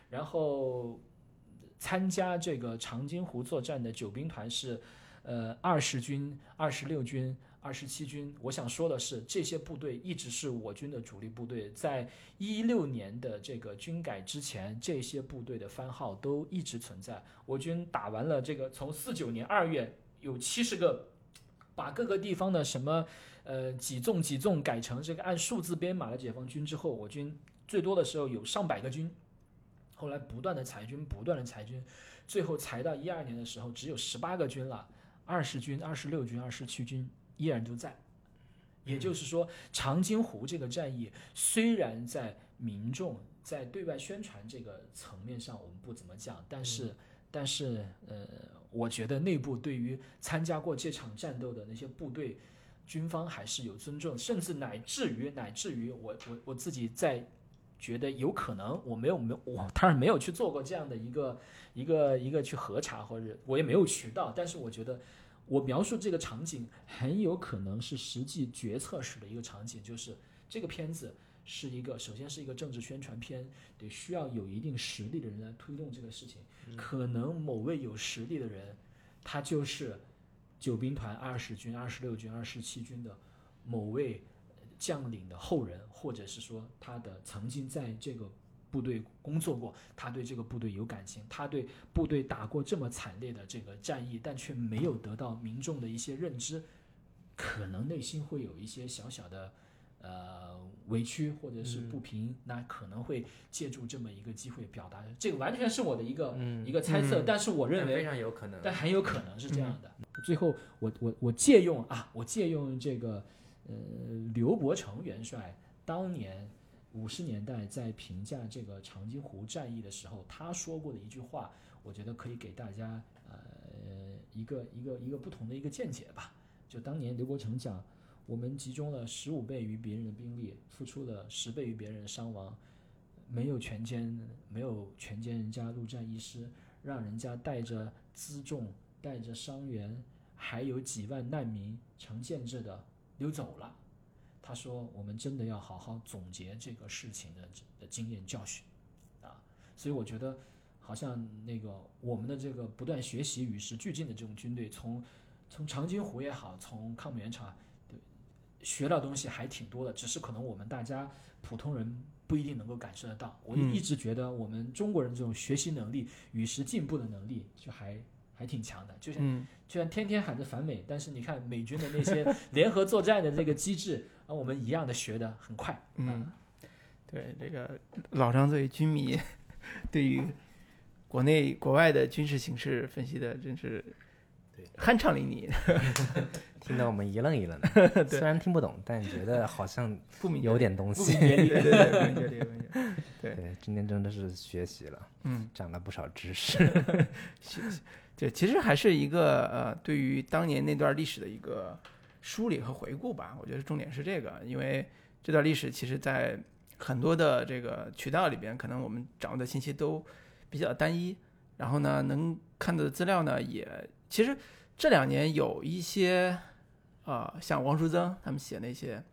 S1: 然后参加这个长津湖作战的九兵团是，呃，二十军、二十六军。二十七军，我想说的是，这些部队一直是我军的主力部队。在一六年的这个军改之前，这些部队的番号都一直存在。我军打完了这个，从四九年二月有七十个，把各个地方的什么呃几纵几纵改成这个按数字编码的解放军之后，我军最多的时候有上百个军，后来不断的裁军，不断的裁军，最后裁到一二年的时候只有十八个军了，二十军、二十六军、二十七军。依然都在，也就是说，长津湖这个战役虽然在民众在对外宣传这个层面上我们不怎么讲，但是，但是，呃，我觉得内部对于参加过这场战斗的那些部队，军方还是有尊重，甚至乃至于乃至于我我我自己在觉得有可能，我没有没有我当然没有去做过这样的一个一个一个去核查或者我也没有渠道，但是我觉得。我描述这个场景很有可能是实际决策时的一个场景，就是这个片子是一个，首先是一个政治宣传片，得需要有一定实力的人来推动这个事情。可能某位有实力的人，他就是九兵团二十军、二十六军、二十七军的某位将领的后人，或者是说他的曾经在这个。部队工作过，他对这个部队有感情，他对部队打过这么惨烈的这个战役，但却没有得到民众的一些认知，可能内心会有一些小小的，呃，呃委屈或者是不平，那可能会借助这么一个机会表达。这个完全是我的一个、嗯一个猜测，
S2: 嗯
S1: 但是我认为
S3: 非
S1: 为，
S3: 常有可能。
S1: 但很有可能是这样的。最后我，我我借用啊，我借用这个呃刘伯承元帅当年五十年代在评价这个长津湖战役的时候，他说过的一句话，我觉得可以给大家呃一个一个一个不同的一个见解吧。就当年刘伯承讲，我们集中了十五倍于别人的兵力，付出了十倍于别人的伤亡，没有全歼，没有全歼人家陆战一师，让人家带着辎重、带着伤员，还有几万难民成建制的溜走了。他说：“我们真的要好好总结这个事情的的经验教训啊！”所以我觉得，好像那个我们的这个不断学习、与时俱进的这种军队，从从长津湖也好，从抗美援朝，对，学到东西还挺多的，只是可能我们大家普通人不一定能够感受得到。我
S2: 嗯
S1: 一直觉得我们中国人这种学习能力、与时进步的能力，就还还挺强的。就像
S2: 嗯
S1: 虽然天天喊着反美，但是你看美军的那些联合作战的这个机制，啊，我们一样的学的很快。
S2: 嗯
S1: 啊，
S2: 对这个老张作为军迷，对于国内国外的军事形势分析的真是
S3: 对
S2: 酣畅淋漓，
S3: 听得我们一愣一愣的，虽然听不懂，但觉得好像
S2: 不明
S3: 有点东西。
S2: 对对 对，
S3: 今天真的是学习了，
S2: 嗯。
S3: 长了不少知识。
S2: 对，其实还是一个呃，对于当年那段历史的一个梳理和回顾吧。我觉得重点是这个，因为这段历史其实在很多的这个渠道里边，可能我们掌握的信息都比较单一，然后呢，能看到的资料呢，也其实这两年有一些啊、呃像王淑曾他们写那些，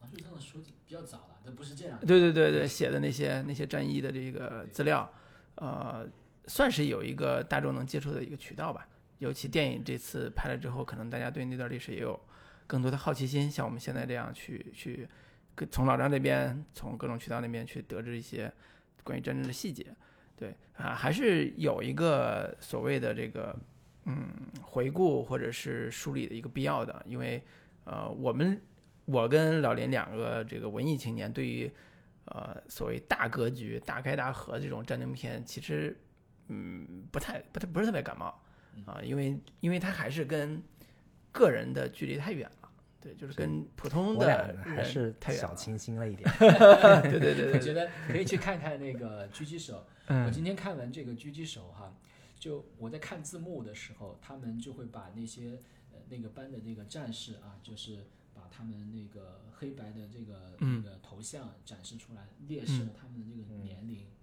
S1: 王树增的书比较早了，这不是这样。
S2: 对对对对，写的那些那些战役的这个资料，呃，算是有一个大众能接触的一个渠道吧。尤其电影这次拍了之后，可能大家对那段历史也有更多的好奇心，像我们现在这样去去从老张这边，从各种渠道那边去得知一些关于战争的细节。对啊，还是有一个所谓的这个嗯回顾或者是梳理的一个必要的，因为呃，我们我跟老林两个这个文艺青年，对于呃所谓大格局、大开大合这种战争片，其实嗯不太不太不是特别感冒啊，因为因为他还是跟个人的距离太远了，对，就是跟普通的
S3: 还是小
S2: 太小，
S3: 清新了一点。
S2: 对对对对，
S1: 我觉得可以去看看那个狙击手。我
S2: 嗯
S1: 今天看完这个狙击手哈，就我在看字幕的时候，他们就会把那些呃那个班的那个战士啊，就是把他们那个黑白的这个、
S2: 嗯
S1: 那个头像展示出来，列示了他们的这个年龄。
S2: 嗯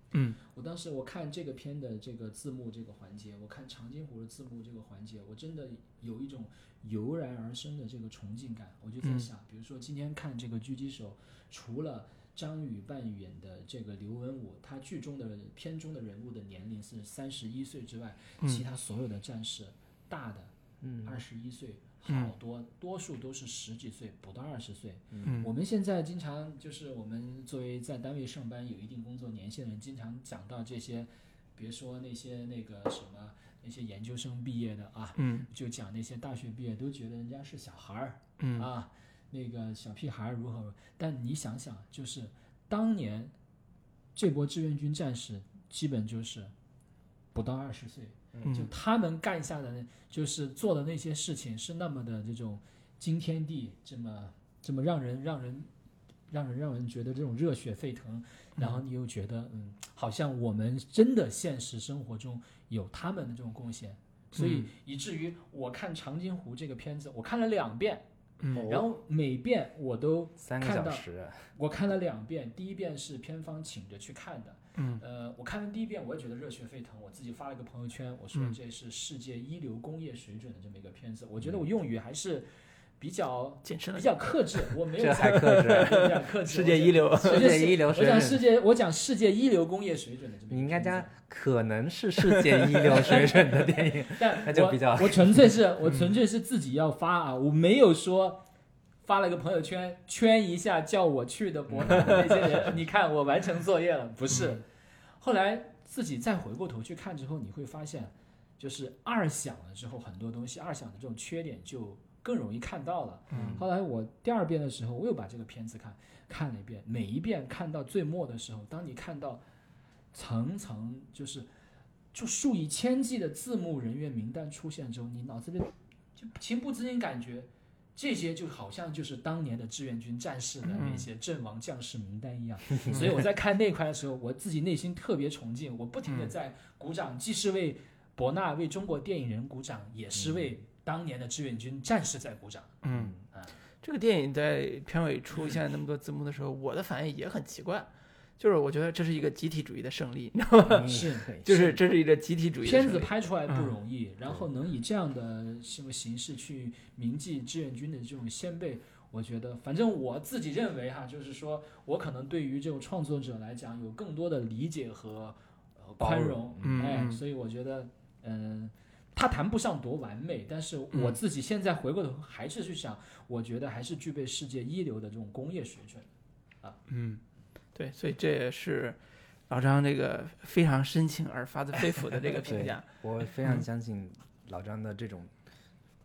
S1: 我当时我看这个片的这个字幕这个环节，我看长津湖的字幕这个环节，我真的有一种油然而生的这个崇敬感。我就在
S2: 嗯。
S1: 想，比如说今天看这个狙击手，除了张宇扮演的这个刘文武，他剧中的片中的人物的年龄是三十一岁之外，
S2: 嗯。
S1: 其他所有的战士大的
S3: 嗯。
S1: 二十一岁，
S2: 嗯
S1: 好多多数都是十几岁，不到二十岁。
S2: 嗯。
S1: 我们现在经常就是我们作为在单位上班有一定工作年限的人，经常讲到这些，别说那些那个什么那些研究生毕业的啊，
S2: 嗯。
S1: 就讲那些大学毕业都觉得人家是小孩儿
S2: 嗯。
S1: 啊，那个小屁孩儿如何？但你想想，就是当年这波志愿军战士基本就是不到二十岁，就
S2: 嗯。
S1: 他们干下的那，就是做的那些事情是那么的这种惊天地，这么这么让人让人让人让人觉得这种热血沸腾，然后你又觉得嗯，好像我们真的现实生活中有他们的这种贡献，所以
S2: 嗯。
S1: 以至于我看《长津湖》这个片子，我看了两遍，
S2: 嗯。
S1: 然后每遍我都
S3: 三个
S1: 看到
S3: 小时，
S1: 我看了两遍，第一遍是片方请着去看的，
S2: 嗯。
S1: 呃，我看完第一遍我也觉得热血沸腾，我自己发了个朋友圈，我说
S2: 嗯。
S1: 这是世界一流工业水准的这么一个片子，我觉得我用语还是比较
S2: 谨慎了。
S1: 比较克制，我没有
S3: 这还克制。
S1: 比较克制，
S2: 世界一流，
S1: 我讲，
S3: 世界一流
S1: 我
S3: 水准。
S1: 讲世界，我讲世界一流工业水准的这么一个
S3: 你应该
S1: 片子
S3: 加可能是世界一流水准的电影。
S1: 但
S3: 就比较
S1: 我纯粹是 我纯粹是自己要发啊，我没有说发了个朋友圈圈一下叫我去的博南的那些人，你看我完成作业了，不 是。后来自己再回过头去看之后，你会发现，就是二想了之后，很多东西二想的这种缺点就更容易看到了。
S2: 嗯
S1: 后来我第二遍的时候，我又把这个片子看看了一遍，每一遍看到最末的时候，当你看到层层就是就数以千计的字幕人员名单出现之后，你脑子里就情不自禁感觉。这些就好像就是当年的志愿军战士的那些阵亡将士名单一样，所以我在看那块的时候，我自己内心特别崇敬，我不停的在鼓掌，既是为博纳、为中国电影人鼓掌，也是为当年的志愿军战士在鼓掌。
S2: 嗯。
S1: 啊，
S2: 这个电影在片尾出现那么多字幕的时候，我的反应也很奇怪，就是我觉得这是一个集体主义的胜利，你知道吗？
S3: 嗯。
S1: 是
S2: 就是这是一个集体主义的
S1: 片子拍出来不容易，然后能以这样的什么形式去铭记志愿军的这种先辈，我觉得，反正我自己认为哈，就是说我可能对于这种创作者来讲，有更多的理解和、呃、宽容，哎，所以我觉得，嗯、他谈不上多完美，但是我
S2: 嗯
S1: 自己现在回过头还是去想，我觉得还是具备世界一流的这种工业水准。啊。
S2: 嗯，对，所以这也是老张这个非常深情而发自肺腑的这个评价。
S3: 我非常相信老张的这种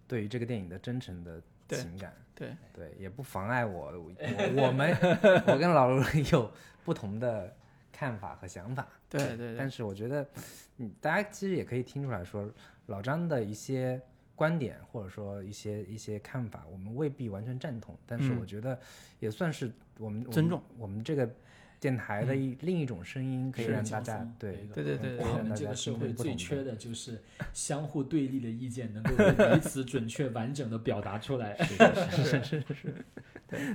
S3: 对于这个电影的真诚的情感。
S2: 对
S3: 对，也不妨碍我我我们我跟老卢有不同的看法和想法。
S2: 对对对
S3: 但是我觉得，嗯，大家其实也可以听出来说，老张的一些观点或者说一些一些看法，我们未必完全赞同，但是
S2: 嗯
S3: 我觉得也算是我们
S2: 尊重
S3: 我们这个电台的一、另一种声音，可以让大家对
S2: 对对对
S1: 我们
S3: 让大家
S1: 这个社会最缺的就是相互对立的意见能够被彼此准确完整的表达出来。
S2: 是是是是，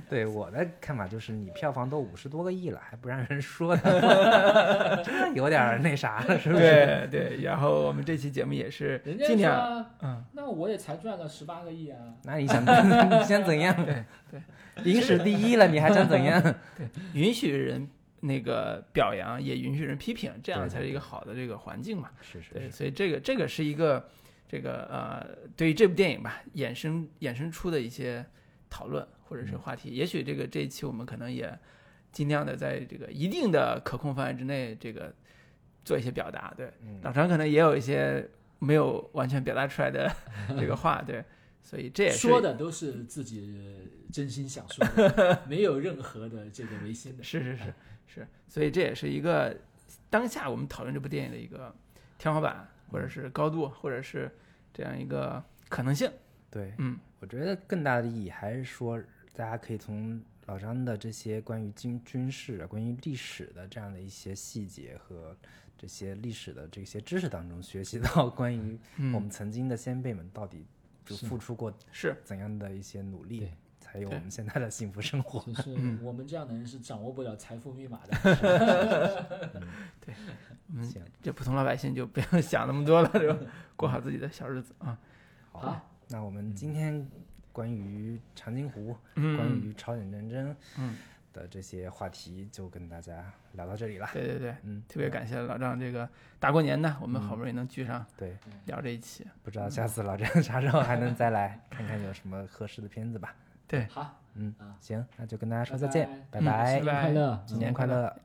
S3: 对 我的看法就是，你票房都五十多个亿了，还不让人说 的，有点儿那啥了，是不是？
S2: 对对。然后我们这期节目也是
S1: 人家
S2: 尽量，
S1: 说，
S2: 嗯，
S1: 那我也才赚了十八个亿啊。
S3: 那你想你想怎样？
S2: 对对，
S3: 影史第一了，你还想怎样？
S2: 对允许人那个表扬，也允许人批评，这样才是一个好的这个环境嘛。对，
S3: 是是是，
S2: 所以这个这个是一个这个呃，对于这部电影吧，衍生衍生出的一些讨论或者是话题。也许这个这一期我们可能也尽量的在这个一定的可控范围之内，这个做一些表达。对，
S3: 嗯
S2: 老常可能也有一些没有完全表达出来的 这个话，对，所以这也是
S1: 说的都是自己真心想说的，没有任何的这个违心的。
S2: 是是是是，所以这也是一个当下我们讨论这部电影的一个天花板，或者是高度，或者是这样一个可能性。
S3: 对，
S2: 嗯，
S3: 我觉得更大的意义还是说，大家可以从老张的这些关于军军事、啊关于历史的这样的一些细节和这些历史的这些知识当中，学习到关于我们
S2: 嗯，
S3: 曾经的先辈们到底就付出过
S2: 是。
S3: 怎样的一些努力
S1: 对，
S3: 才有我们现在的幸福生活。
S1: 就 是
S2: 嗯
S1: 我们这样的人是掌握不了财富密码的。
S2: 对，嗯
S3: 行，
S2: 这普通老百姓就不用想那么多了，是吧？过好自己的小日子啊。
S3: 好，
S1: 好，
S3: 那我们今天关于长津湖、
S2: 嗯，
S3: 关于朝鲜战争
S2: 嗯，
S3: 的这些话题，就跟大家聊到这里了。
S2: 对对对，
S3: 嗯，
S2: 特别感谢老张这个大过年的，我们好不容易能聚上
S3: 对，
S2: 聊这一期。
S3: 不知道下次老张啥时候还能再来看看有什么合适的片子吧。
S2: 对，
S1: 好，
S3: 嗯，行，那就跟大家说再见，
S2: 拜。拜，
S1: 新年快乐，
S3: 新年快乐。